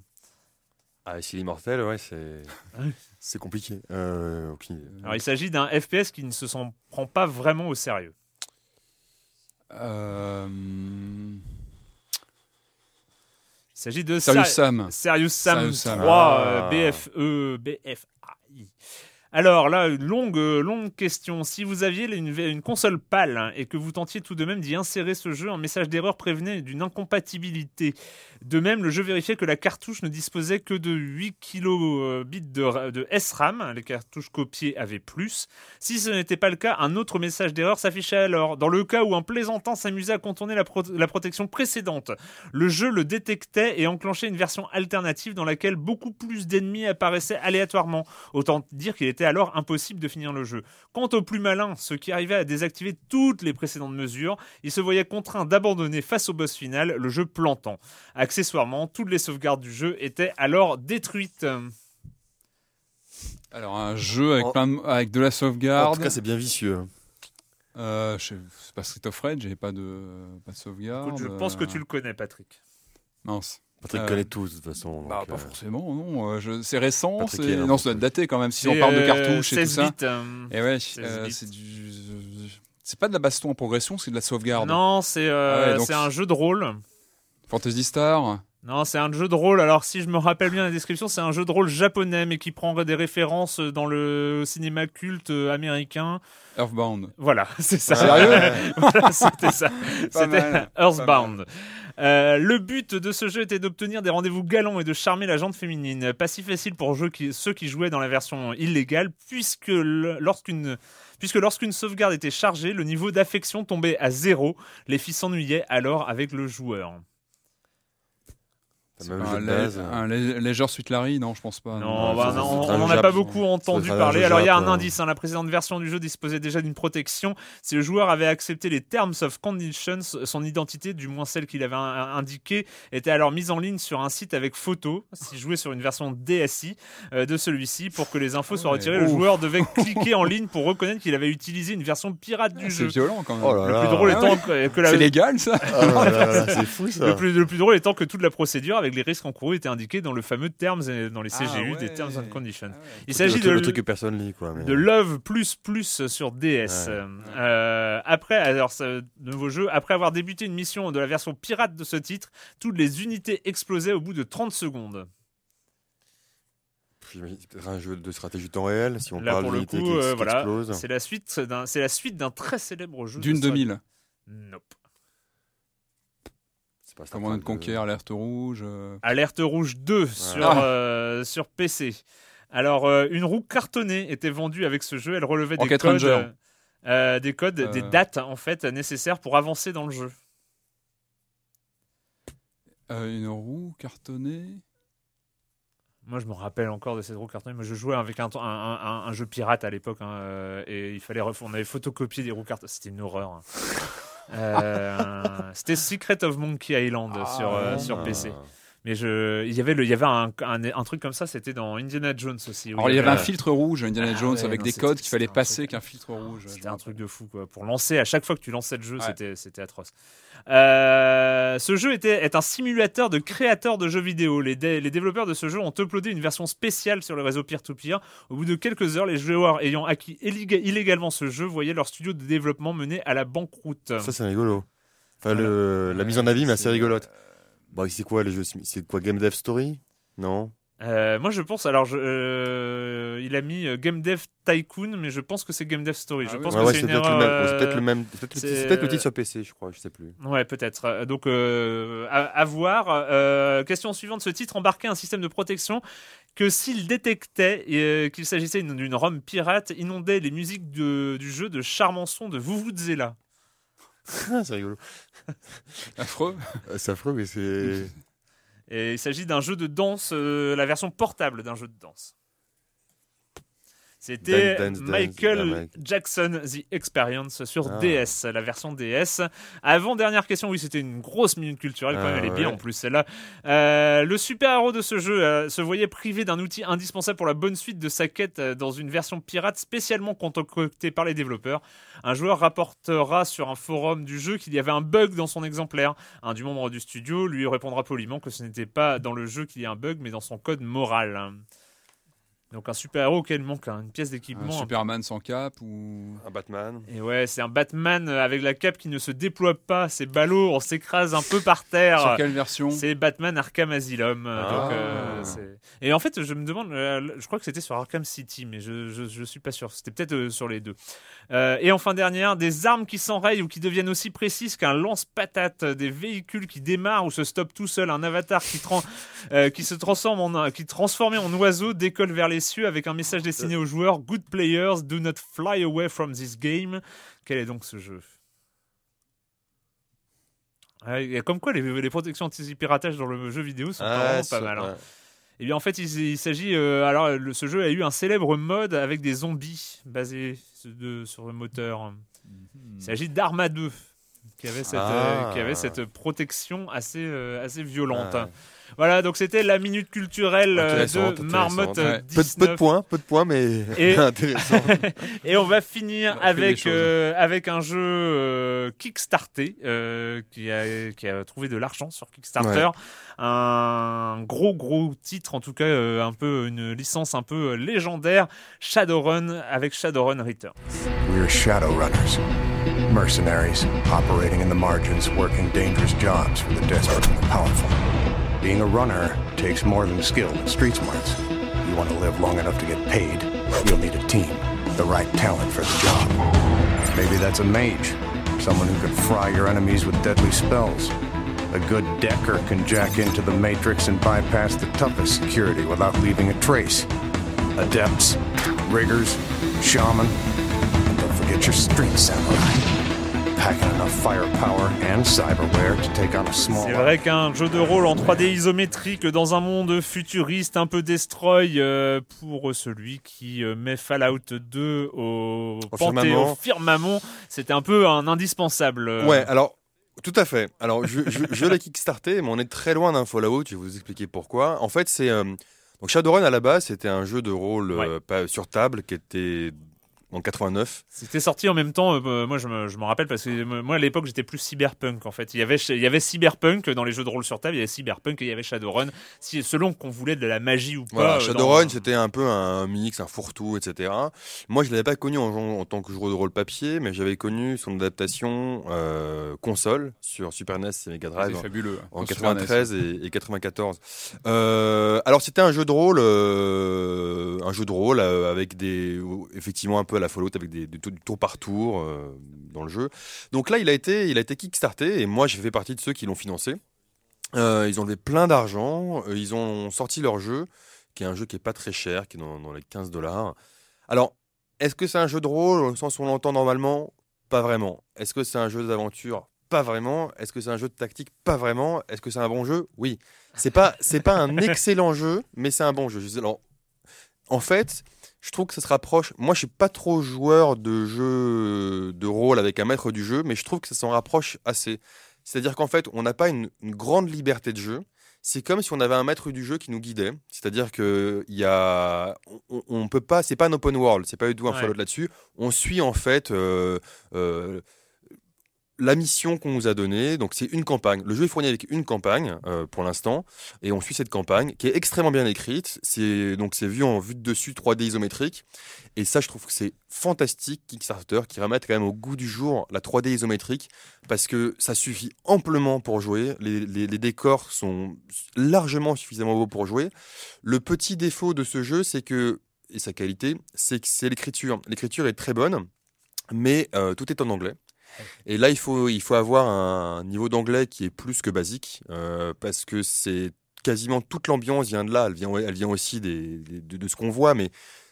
Speaker 2: Ah, s'il est immortel, ouais, c'est. C'est compliqué. Euh.
Speaker 1: Alors, il s'agit d'un FPS qui ne se s'en prend pas vraiment au sérieux.
Speaker 3: Euh,
Speaker 1: s'agit de
Speaker 3: Serious
Speaker 1: Sa-
Speaker 3: Sam.
Speaker 1: Serious Sam
Speaker 3: Serious Sam.
Speaker 1: 3,
Speaker 2: Ah.
Speaker 1: euh, BFE, BFAI. Alors là, une longue, euh, longue question. Si vous aviez une, une console PAL et que vous tentiez tout de même d'y insérer ce jeu, un message d'erreur prévenait d'une incompatibilité. De même, le jeu vérifiait que la cartouche ne disposait que de 8 kilobits de, de SRAM. Les cartouches copiées avaient plus. Si ce n'était pas le cas, un autre message d'erreur s'affichait alors. Dans le cas où un plaisantant s'amusait à contourner la protection précédente, le jeu le détectait et enclenchait une version alternative dans laquelle beaucoup plus d'ennemis apparaissaient aléatoirement. Autant dire qu'il était alors impossible de finir le jeu. Quant aux plus malins, ceux qui arrivaient à désactiver toutes les précédentes mesures, ils se voyaient contraints d'abandonner face au boss final, le jeu plantant. Accessoirement, toutes les sauvegardes du jeu étaient alors détruites.
Speaker 3: Alors un jeu avec,
Speaker 2: En-
Speaker 3: plein de, avec de la
Speaker 2: En
Speaker 3: sauvegarde.
Speaker 2: tout cas, c'est bien vicieux.
Speaker 3: Euh, c'est pas Street of Rage, j'ai pas de, pas de sauvegarde.
Speaker 1: Écoute, je pense que tu le connais, Patrick.
Speaker 3: Mince.
Speaker 2: Patrick
Speaker 3: Euh,
Speaker 2: connaît tous, de toute façon.
Speaker 3: Bah, pas
Speaker 2: euh,
Speaker 3: forcément, non. je- C'est récent. C'est- Non, ça doit
Speaker 2: plus.
Speaker 3: dater quand même. Si on parle de cartouches et tout
Speaker 1: 16
Speaker 3: ça.
Speaker 1: bits, euh,
Speaker 3: Et ouais,
Speaker 1: 16
Speaker 3: euh,
Speaker 1: bits.
Speaker 3: c'est du. C'est pas de la baston en progression, c'est de la sauvegarde.
Speaker 1: Non, c'est euh,
Speaker 3: Ah ouais, donc
Speaker 1: un jeu de rôle.
Speaker 3: Fantasy Star.
Speaker 1: Non, c'est un jeu de rôle. Alors, si je me rappelle bien la description, c'est un jeu de rôle japonais, mais qui prendrait des références dans le cinéma culte euh, américain.
Speaker 3: Earthbound.
Speaker 1: Voilà, [laughs] c'est ça.
Speaker 3: Sérieux [laughs]
Speaker 1: Voilà, C'était ça. C'était Earthbound. Euh, le but de ce jeu était d'obtenir des rendez-vous galants et de charmer la jante féminine. Pas si facile pour jeu qui- ceux qui jouaient dans la version illégale, puisque lorsqu'une puisque lorsqu'une sauvegarde était chargée, le niveau d'affection tombait à zéro. Les filles s'ennuyaient alors avec le joueur.
Speaker 2: Même
Speaker 3: un,
Speaker 2: jeu base.
Speaker 3: un Leisure Suite Larry, non, je pense pas.
Speaker 1: Non, bah non, on n'en a pas beaucoup
Speaker 2: Ça
Speaker 1: entendu parler.
Speaker 2: jeu
Speaker 1: Alors il y a un
Speaker 2: ouais.
Speaker 1: indice, hein, la précédente version du jeu disposait déjà d'une protection. Si le joueur avait accepté les Terms of Conditions, son identité, du moins celle qu'il avait in- indiquée, était alors mise en ligne sur un site avec photo, si joué sur une version DSI euh, de celui-ci. Pour que les infos soient
Speaker 3: Ouais.
Speaker 1: retirées, le joueur devait [laughs] cliquer en ligne pour reconnaître qu'il avait utilisé une version pirate du
Speaker 3: Ah, C'est
Speaker 1: jeu.
Speaker 3: violent quand même.
Speaker 2: Oh là
Speaker 1: Le
Speaker 2: là.
Speaker 1: plus drôle
Speaker 3: Ah
Speaker 1: étant
Speaker 3: ouais.
Speaker 1: que, que la-
Speaker 3: C'est légal ça
Speaker 2: Oh là là là, c'est [laughs] fou ça.
Speaker 1: le plus, le plus drôle étant que toute la procédure avec les risques encourus était indiquée dans le fameux termes et dans les
Speaker 3: Ah
Speaker 1: CGU
Speaker 3: ouais.
Speaker 1: des Terms and Conditions.
Speaker 3: Ah ouais.
Speaker 1: Il s'agit de
Speaker 2: le truc que personne lit quoi. mais-
Speaker 1: de Love plus plus sur DS.
Speaker 2: Ouais.
Speaker 1: Euh, après, alors ce nouveau jeu, après avoir débuté une mission de la version pirate de ce titre, toutes les unités explosaient au bout de 30 secondes.
Speaker 2: Peut-être un jeu de stratégie temps réel si on
Speaker 1: Là
Speaker 2: parle
Speaker 1: pour le
Speaker 2: d'unités
Speaker 1: coup,
Speaker 2: qui,
Speaker 1: euh,
Speaker 2: qui
Speaker 1: voilà,
Speaker 2: explosent.
Speaker 1: c'est la suite d'un, c'est la suite d'un très célèbre jeu. de
Speaker 3: D'une
Speaker 1: strat-
Speaker 3: 2000.
Speaker 1: Nope.
Speaker 2: C'est pas
Speaker 3: Command and
Speaker 2: Starcraft
Speaker 3: Conquer. Alerte Rouge. euh,
Speaker 1: Alerte rouge 2 sur,
Speaker 3: Ah.
Speaker 1: euh, sur PC. Alors, euh, une roue cartonnée était vendue avec ce jeu. Elle relevait des codes, euh, des codes, des dates en fait nécessaires pour avancer dans le jeu.
Speaker 3: euh, une roue cartonnée.
Speaker 1: Moi, je me rappelle encore de cette roue cartonnée. Moi, je jouais avec un, un, un- un jeu pirate à l'époque, hein, et il fallait, on avait photocopié des roues cartonnées. C'était une horreur. hein. Euh, C'était Secret of Monkey Island sur, euh,
Speaker 3: Ah.
Speaker 1: sur PC. Mais je, il y avait, le, il y avait un, un, un truc comme ça. C'était dans Indiana Jones aussi.
Speaker 3: Alors il y avait un
Speaker 1: euh,
Speaker 3: filtre rouge, Indiana
Speaker 1: Ah
Speaker 3: Jones,
Speaker 1: ouais,
Speaker 3: avec
Speaker 1: non,
Speaker 3: des codes qu'il fallait passer qu'un filtre rouge.
Speaker 1: C'était un truc de fou, quoi. Pour lancer, à chaque fois que tu lançais le jeu,
Speaker 3: Ouais.
Speaker 1: c'était, c'était atroce. Euh, ce jeu était, est un simulateur de créateurs de jeux vidéo. Les, dé- les développeurs de ce jeu ont uploadé une version spéciale sur le réseau peer-to-peer. Au bout de quelques heures, les joueurs ayant acquis illéga- illégalement ce jeu voyaient leur studio de développement mené à la banqueroute.
Speaker 2: Ça c'est rigolo. Enfin
Speaker 1: Voilà.
Speaker 2: le, la mise en abîme est assez
Speaker 1: C'est-
Speaker 2: rigolote. Bon, c'est quoi les jeux C'est quoi Game Dev Story? Non?
Speaker 1: Euh, moi, je pense. Alors, je, euh, il a mis euh, Game Dev Tycoon, mais je pense que c'est Game Dev Story.
Speaker 3: Ah
Speaker 1: je
Speaker 3: oui.
Speaker 1: pense
Speaker 2: Ouais,
Speaker 1: que
Speaker 2: ouais,
Speaker 1: c'est
Speaker 2: peut-être le même. C'est
Speaker 1: euh,
Speaker 2: peut-être le même. c'est peut-être le,
Speaker 1: c'est-
Speaker 2: titre- c'est peut-être le titre sur PC, je crois. Je sais plus.
Speaker 1: Ouais, peut-être. Donc, euh, à, à voir. Euh, question suivante. Ce titre embarquait un système de protection que s'il détectait euh, qu'il s'agissait d'une d'une ROM pirate, inondait les musiques de- du jeu de charmants sons de Vuvuzela. [laughs]
Speaker 2: C'est rigolo. [laughs]
Speaker 3: Affreux.
Speaker 2: Euh, C'est affreux, mais c'est.
Speaker 1: Et il s'agit d'un jeu de danse, euh, la version portable d'un jeu de danse. C'était
Speaker 2: Dance, Dance, Dance,
Speaker 1: Michael. Jackson The Experience sur
Speaker 2: Ah.
Speaker 1: DS, la version DS. Avant dernière question, oui, c'était une grosse minute culturelle quand
Speaker 2: Ah,
Speaker 1: même, elle est bien en plus celle-là. Euh, le super-héros de ce jeu euh, se voyait privé d'un outil indispensable pour la bonne suite de sa quête euh, dans une version pirate spécialement concoctée par les développeurs. Un joueur rapportera sur un forum du jeu qu'il y avait un bug dans son exemplaire. Un du membre du studio lui répondra poliment que ce n'était pas dans le jeu qu'il y a un bug, mais dans son code moral. Donc un super-héros auquel manque une pièce
Speaker 3: Un
Speaker 1: d'équipement.
Speaker 3: Superman sans cap ou.
Speaker 2: Un Batman.
Speaker 1: Et ouais, c'est un Batman euh, avec la cape qui ne se déploie pas. C'est ballot, on s'écrase un peu par terre.
Speaker 3: Sur quelle version?
Speaker 1: C'est Batman Arkham Asylum. euh,
Speaker 2: Ah.
Speaker 1: donc, euh, et en fait, je me demande, je crois que c'était sur Arkham City, mais je, je, je suis pas sûr. C'était peut-être sur les deux. Euh, et enfin, dernière, des armes qui s'enrayent ou qui deviennent aussi précises qu'un lance-patate, des véhicules qui démarrent ou se stoppent tout seul, un avatar qui, [laughs] euh, se transforme en un- qui transformé en oiseau décolle vers les avec un message destiné aux joueurs Good players, do not fly away from this game. Quel est donc ce jeu? Ah, et Comme quoi, les, les protections anti-piratage dans le jeu vidéo sont
Speaker 2: Ah,
Speaker 1: vraiment pas mal. hein. Et bien en fait, il, il s'agit. euh, alors, le- ce jeu a eu un célèbre mode avec des zombies basés de- sur le moteur. Il s'agit d'Arma 2, qui avait cette,
Speaker 2: Ah.
Speaker 1: euh, qui avait cette protection assez, euh, assez violente.
Speaker 2: Ah, ouais.
Speaker 1: Voilà, donc c'était la minute culturelle euh, de Marmotte euh,
Speaker 2: Peu, de- peu de
Speaker 1: 19.
Speaker 2: points, peu de points, mais
Speaker 1: Et- [laughs]
Speaker 2: intéressant. [laughs]
Speaker 1: Et on va finir
Speaker 3: On
Speaker 1: avec,
Speaker 3: choses.
Speaker 1: euh, avec un jeu euh, Kickstarté euh, qui, a, qui a trouvé de l'argent sur Kickstarter. Un gros gros titre, en tout cas euh, un peu une licence un peu euh, légendaire, Shadowrun avec Shadowrun Return.
Speaker 4: We're Shadowrunners. Mercenaries, operating in the margins, working dangerous jobs for the desperate and the powerful. Being a runner takes more than skill and street smarts. You want to live long enough to get paid, you'll need a team, the right talent for the job. Maybe that's a mage, someone who can fry your enemies with deadly spells. A good decker can jack into the matrix and bypass the toughest security without leaving a trace. Adepts, riggers, shaman, and don't forget your street samurai.
Speaker 1: C'est vrai qu'un jeu de rôle en 3D isométrique dans un monde futuriste un peu destroy euh, pour celui qui euh, met Fallout 2 au,
Speaker 2: Au
Speaker 1: panthéon-
Speaker 2: firmament.
Speaker 1: c'était un peu un indispensable. euh.
Speaker 2: Ouais, alors tout à fait. Alors je, je, je l'ai kickstarté, mais on est très loin d'un Fallout. Je vais vous expliquer pourquoi. En fait, c'est euh, donc Shadowrun à la base, c'était un jeu de rôle euh, sur table qui était en 89.
Speaker 1: C'était sorti en même temps, euh, moi je me, je m'en rappelle parce que euh, moi à l'époque j'étais plus cyberpunk en fait. Il y, avait, il y avait cyberpunk dans les jeux de rôle sur table, il y avait cyberpunk et il y avait Shadowrun, si, selon qu'on voulait de la magie ou pas.
Speaker 2: Voilà,
Speaker 1: euh,
Speaker 2: Shadowrun,
Speaker 1: dans-
Speaker 2: c'était un peu un mix, un fourre-tout, etc. Moi, je l'avais pas connu en, en tant que joueur de rôle papier, mais j'avais connu son adaptation euh, console sur Super NES et Mega Drive.
Speaker 3: Fabuleux.
Speaker 2: En
Speaker 3: Sur Super
Speaker 2: 93 et, et 94. Euh, alors c'était un jeu de rôle, euh, un jeu de rôle euh, avec des, effectivement un peu à la Fallout avec des, du tour par tour euh, dans le jeu. Donc là il a été, il a été kickstarté et moi j'ai fait partie de ceux qui l'ont financé. Euh, ils ont levé plein d'argent, euh, ils ont sorti leur jeu, qui est un jeu qui est pas très cher, qui est dans, dans les 15 dollars. Alors est-ce que c'est un jeu de rôle au sens où on l'entend normalement? Pas vraiment. Est-ce que c'est un jeu d'aventure? Pas vraiment. Est-ce que c'est un jeu de tactique? Pas vraiment. Est-ce que c'est un bon jeu? Oui. C'est pas c'est pas un [laughs] excellent jeu, mais c'est un bon jeu. Alors, en fait, je trouve que ça se rapproche. Moi, je suis pas trop joueur de jeu de rôle avec un maître du jeu, mais je trouve que ça s'en rapproche assez. C'est-à-dire qu'en fait, on n'a pas une, une grande liberté de jeu. C'est comme si on avait un maître du jeu qui nous guidait. C'est-à-dire que il y a, on, on peut pas, c'est pas un open world, c'est pas du tout un
Speaker 1: Ouais.
Speaker 2: Là-dessus. On suit en fait euh, euh, la mission qu'on nous a donnée. Donc c'est une campagne. Le jeu est fourni avec une campagne euh, pour l'instant, et on suit cette campagne qui est extrêmement bien écrite. C'est donc c'est vu en vue de dessus 3D isométrique, et ça je trouve que c'est fantastique Kickstarter qui remettent quand même au goût du jour la 3D isométrique parce que ça suffit amplement pour jouer. Les, les- les décors sont largement suffisamment beaux pour jouer. Le petit défaut de ce jeu, c'est que et sa qualité, c'est que c'est l'écriture. L'écriture est très bonne, mais euh, tout est en anglais. Et là, il faut, il faut avoir un niveau d'anglais qui est plus que basique, euh, parce que c'est quasiment toute l'ambiance vient de là. Elle vient, elle vient aussi de, de ce qu'on voit, mais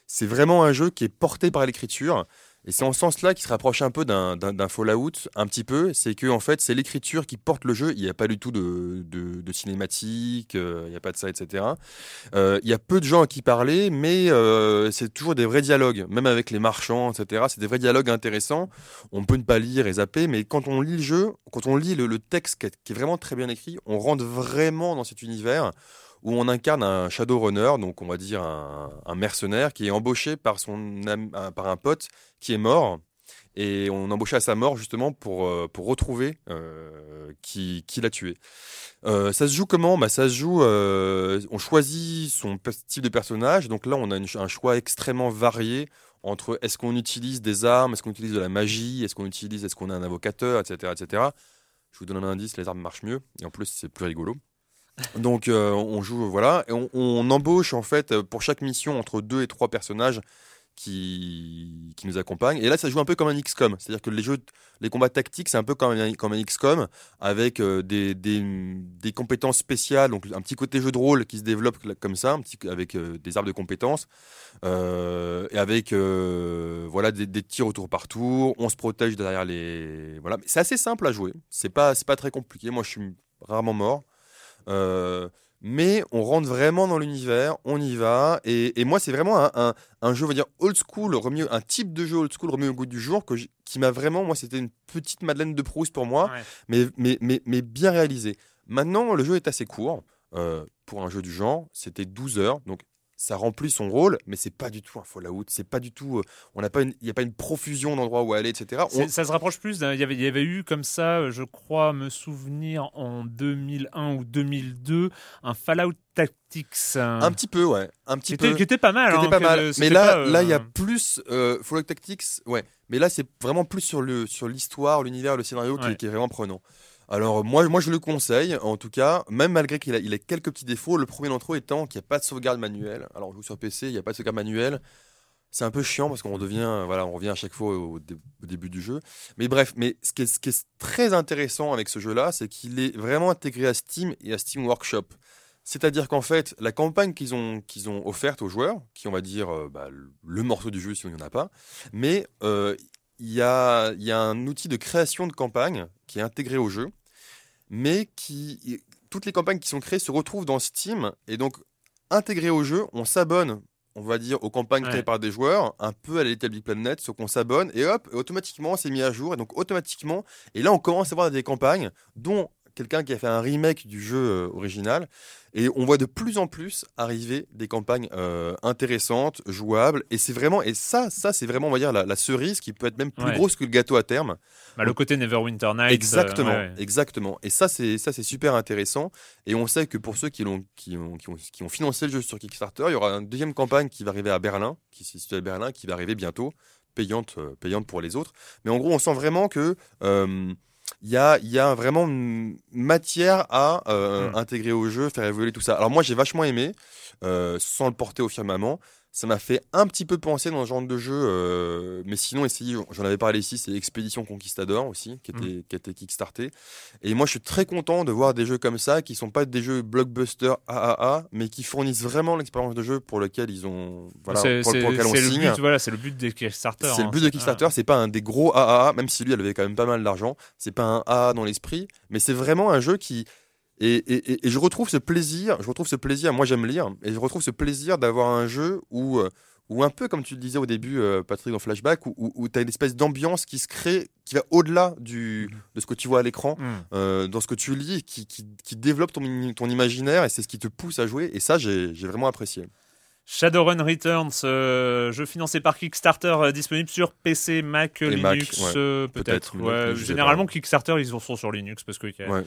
Speaker 2: c'est vraiment un jeu qui est porté par l'écriture. Et c'est en ce sens-là qui se rapproche un peu d'un Fallout, un petit peu. C'est que en fait, c'est l'écriture qui porte le jeu. Il n'y a pas du tout de, de, cinématique, euh, il n'y a pas de ça, etc. Euh, Il y a peu de gens à qui parler, mais euh, c'est toujours des vrais dialogues, même avec les marchands, etc. C'est des vrais dialogues intéressants. On peut ne pas lire et zapper, mais quand on lit le jeu, quand on lit le, texte qui est vraiment très bien écrit, on rentre vraiment dans cet univers où on incarne un Shadowrunner, donc on va dire un, mercenaire qui est embauché par, son par un pote qui est mort. Et on embauchait à sa mort justement pour, euh, pour retrouver euh, qui, qui l'a tué. Euh, ça se joue comment? Bah, Ça se joue, on choisit son pe- type de personnage. Donc là, on a un choix extrêmement varié entre est-ce qu'on utilise des armes, est-ce qu'on utilise de la magie, est-ce qu'on utilise, est-ce qu'on est un invocateur, etc., etc. Je vous donne un indice, les armes marchent mieux et en plus c'est plus rigolo. Donc euh, on joue, voilà, et on, embauche en fait euh, pour chaque mission entre deux et trois personnages qui, qui nous accompagnent. Et là, ça joue un peu comme un XCOM, c'est-à-dire que les jeux, les combats tactiques, c'est un peu comme un, comme un XCOM avec euh, des, des, des compétences spéciales, donc un petit côté jeu de rôle qui se développe comme ça, avec des arbres de compétences et avec voilà des, des tirs au tour par tour. On se protège derrière les voilà. C'est assez simple à jouer. C'est pas c'est pas très compliqué. Moi, je suis rarement mort. Euh, mais on rentre vraiment dans l'univers, on y va. Et, et moi, c'est vraiment un, un, un jeu, on va dire, old school, remis, un type de jeu old school remis au goût du jour que qui m'a vraiment, moi, c'était une petite Madeleine de Proust pour moi,
Speaker 1: Ouais.
Speaker 2: mais, mais, mais, mais bien réalisé. Maintenant, le jeu est assez court. euh, pour un jeu du genre, c'était 12 heures. Donc, ça remplit son rôle, mais c'est pas du tout un Fallout. C'est pas du tout. euh, on n'a pas il n'y a pas une profusion d'endroits où aller, etc. On-
Speaker 1: Ça se rapproche plus. Il y avait, il y avait eu comme ça, euh, je crois me souvenir en 2001 ou 2002, un Fallout Tactics. un-
Speaker 2: Un petit peu, ouais. Un petit
Speaker 1: était,
Speaker 2: peu.
Speaker 1: qui était pas mal.
Speaker 2: Qui était
Speaker 1: hein,
Speaker 2: pas mal. Mais là,
Speaker 1: pas, euh,
Speaker 2: là, il y a plus euh, Fallout Tactics, ouais. Mais là, c'est vraiment plus sur le sur l'histoire, l'univers, le scénario qui est vraiment prenant. Alors moi, moi, je le conseille. En tout cas, même malgré qu'il a, quelques petits défauts. Le premier d'entre eux étant qu'il n'y a pas de sauvegarde manuelle. Alors, on joue sur PC, il n'y a pas de sauvegarde manuelle. C'est un peu chiant parce qu'on devient, voilà, on revient à chaque fois au, dé- au début du jeu. Mais bref, mais ce qui est, très intéressant avec ce jeu-là, c'est qu'il est vraiment intégré à Steam et à Steam Workshop. C'est-à-dire qu'en fait, la campagne qu'ils ont, qu'ils ont offerte aux joueurs, qui on va dire euh, bah, le- morceau du jeu si on n'y en a pas, mais euh, il y a, il y a un outil de création de campagne qui est intégré au jeu, mais qui toutes les campagnes qui sont créées se retrouvent dans Steam. Et donc intégrées au jeu, on s'abonne on va dire, aux campagnes créées par des joueurs, un peu à Big Planet, sauf qu'on s'abonne, et hop, automatiquement, c'est mis à jour, et donc automatiquement, et là, on commence à voir des campagnes, dont quelqu'un qui a fait un remake du jeu euh, original, et on voit de plus en plus arriver des campagnes euh, intéressantes, jouables, et c'est vraiment, et ça, ça, c'est vraiment, on va dire, la, la cerise qui peut être même plus
Speaker 1: Ouais.
Speaker 2: grosse que le gâteau à terme.
Speaker 1: Bah, le côté Neverwinter Nights.
Speaker 2: Exactement,
Speaker 1: euh, ouais, ouais.
Speaker 2: exactement. Et ça, c'est ça, c'est super intéressant. Et on sait que pour ceux qui l'ont, qui ont, qui ont, qui ont financé le jeu sur Kickstarter, il y aura une deuxième campagne qui va arriver à Berlin, qui se situe à Berlin, qui va arriver bientôt, payante, euh, payante pour les autres. Mais en gros, on sent vraiment que il y a, il y a vraiment une matière à euh,
Speaker 1: Mm.
Speaker 2: intégrer au jeu, faire évoluer tout ça. Alors moi, j'ai vachement aimé, euh, sans le porter au firmament. Ça m'a fait un petit peu penser dans ce genre de jeu, euh, mais sinon, essayez, j'en avais parlé ici, c'est Expédition Conquistador aussi, qui était, qui été kickstarté. Et moi, je suis très content de voir des jeux comme ça, qui sont pas des jeux blockbuster AAA, mais qui fournissent vraiment l'expérience de jeu pour lequel ils ont, voilà,
Speaker 1: c'est
Speaker 2: pour,
Speaker 1: c'est-
Speaker 2: pour lequel on
Speaker 1: c'est le
Speaker 2: signe.
Speaker 1: but, voilà, c'est le but des Kickstarter.
Speaker 2: C'est le
Speaker 1: hein,
Speaker 2: but de Kickstarter, c'est pas un des gros AAA, même si lui, elle avait quand même pas mal d'argent. C'est pas un AAA dans l'esprit, mais c'est vraiment un jeu qui. Et, et- et- et je retrouve ce plaisir, je retrouve ce plaisir, moi j'aime lire, et je retrouve ce plaisir d'avoir un jeu où, euh, où un peu comme tu le disais au début, euh, Patrick, dans Flashback, où, où, tu as une espèce d'ambiance qui se crée, qui va au-delà de ce que tu vois à l'écran,
Speaker 1: Mm.
Speaker 2: euh, dans ce que tu lis, qui, qui, qui développe ton, ton imaginaire, et c'est ce qui te pousse à jouer, et ça j'ai vraiment apprécié.
Speaker 1: Shadowrun Returns, euh, jeu financé par Kickstarter, euh, disponible sur PC, Mac,
Speaker 2: Et
Speaker 1: Linux,
Speaker 2: ouais. Peut-être,
Speaker 1: ouais. Généralement. Kickstarter, ils sont sur Linux parce
Speaker 2: Ouais.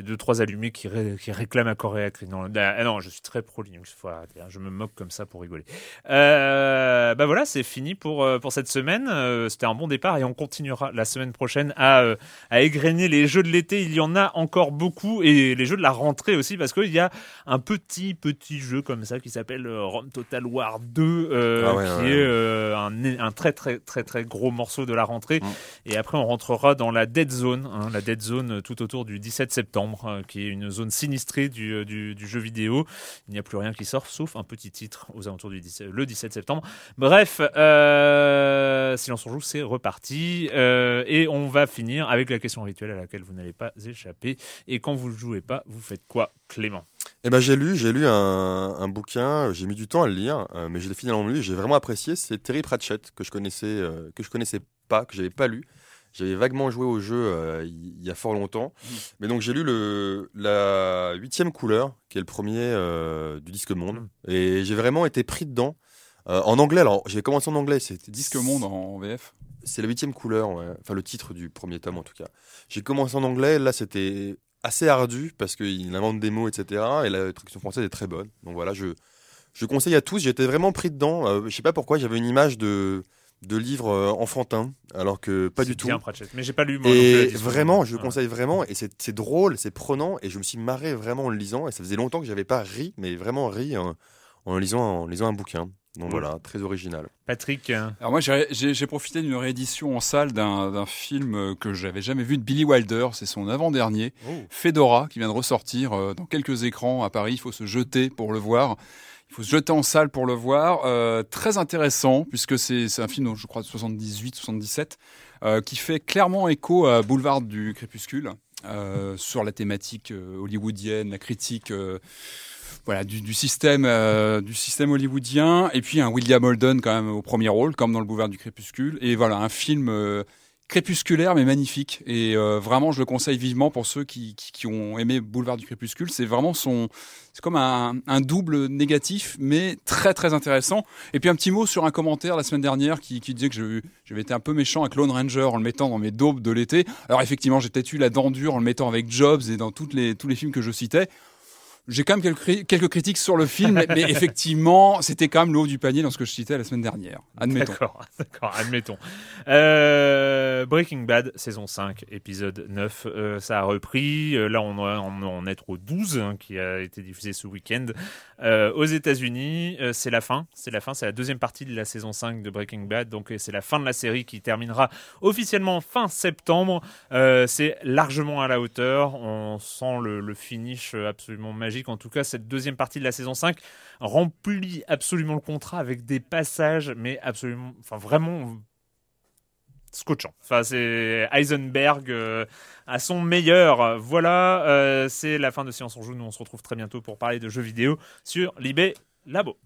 Speaker 1: A deux trois allumés qui, ré- qui réclament à cri. Non, ah, non, je suis très pro Linux, faut arrêter. hein. Je me moque comme ça pour rigoler. Euh, bah voilà, c'est fini pour euh, pour cette semaine. Euh, C'était un bon départ et on continuera la semaine prochaine à à égrener les jeux de l'été. Il y en a encore beaucoup et les jeux de la rentrée aussi parce qu'il y a un petit petit jeu comme ça qui s'appelle Rome Total War 2 euh,
Speaker 2: Ah ouais,
Speaker 1: qui
Speaker 2: ouais,
Speaker 1: est euh, un, un très très très très gros morceau de la rentrée
Speaker 2: Mm.
Speaker 1: et après on rentrera dans la Dead Zone hein, la Dead Zone tout autour du 17 septembre euh, qui est une zone sinistrée du, euh, du, jeu vidéo. Il n'y a plus rien qui sort sauf un petit titre aux alentours du 17, le 17 septembre. Bref euh, Silence on joue c'est reparti. Euh, et on va finir avec la question rituelle à laquelle vous n'allez pas échapper. Et quand vous ne jouez pas vous faites quoi Clément?
Speaker 2: Eh ben j'ai lu, j'ai lu un, un bouquin, j'ai mis du temps à le lire, euh, mais je l'ai finalement lu, j'ai vraiment apprécié. C'est Terry Pratchett que je connaissais, euh, que je connaissais pas, que j'avais pas lu. J'avais vaguement joué au jeu euh, il y a fort longtemps, mais donc j'ai lu le la huitième couleur, qui est le premier euh, du disque monde, et j'ai vraiment été pris dedans. Euh, en anglais, alors j'ai commencé en anglais, c'était
Speaker 3: Disque Monde en VF.
Speaker 2: c'est la huitième couleur, ouais. enfin le titre du premier tome en tout cas. J'ai commencé en anglais, là c'était assez ardu parce qu'il invente des mots, etc. Et la traduction française est très bonne. Donc voilà, je, je conseille à tous, j'étais vraiment pris dedans. Je sais pas pourquoi, j'avais une image de, de livre euh, enfantin, alors que pas du tout.
Speaker 1: bien Pratchett mais j'ai pas lu moi
Speaker 2: Et vraiment, je
Speaker 1: Ouais.
Speaker 2: conseille vraiment, et c'est drôle, c'est prenant, et je me suis marré vraiment en le lisant, et ça faisait longtemps que j'avais pas ri, mais vraiment ri en, en lisant, en lisant un bouquin. Donc voilà, très original.
Speaker 1: Patrick euh,
Speaker 3: Alors moi, j'ai profité d'une réédition en salle d'un film euh, que j'avais jamais vu de Billy Wilder. C'est son avant-dernier, Fedora, qui vient de ressortir dans quelques écrans à Paris. Il faut se jeter pour le voir. Il faut se jeter en salle pour le voir. Euh, très intéressant, puisque c'est un film, je crois, de 78-77, euh, qui fait clairement écho à Boulevard du Crépuscule, euh, sur la thématique hollywoodienne, la critique... voilà, du, système, du système hollywoodien, et puis un William Holden quand même au premier rôle, comme dans le Boulevard du Crépuscule, et voilà un film crépusculaire mais magnifique, et euh, vraiment je le conseille vivement pour ceux qui, ont aimé Boulevard du Crépuscule. C'est vraiment son, c'est comme un, double négatif, mais très très intéressant. Et puis un petit mot sur un commentaire la semaine dernière qui, disait que j'avais été un peu méchant avec Lone Ranger en le mettant dans mes daubes de l'été. Alors effectivement, j'ai peut-être eu la dent dure en le mettant avec Jobs et dans les, tous les films que je citais. J'ai quand même quelques, cri- quelques critiques sur le film, mais, [laughs] effectivement, c'était quand même le haut du panier dans ce que je citais la semaine dernière. Admettons.
Speaker 1: D'accord, [laughs] d'accord, admettons. Euh, Breaking Bad, saison 5, épisode 9, euh, ça a repris. Euh, là, on, en- est au 12, hein, qui a été diffusé ce week-end. Aux États-Unis, c'est la fin. C'est la fin, c'est la deuxième partie de la saison 5 de Breaking Bad. Donc, c'est la fin de la série qui terminera officiellement fin septembre. C'est largement à la hauteur. On sent le, le finish absolument magique. J'imagine qu'en tout cas, cette deuxième partie de la saison 5 remplit absolument le contrat avec des passages, mais absolument, enfin vraiment scotchant. Enfin, c'est Heisenberg euh, à son meilleur. Voilà, euh, c'est la fin de Science en Joue. Nous, on se retrouve très bientôt pour parler de jeux vidéo sur l'eBay Labo.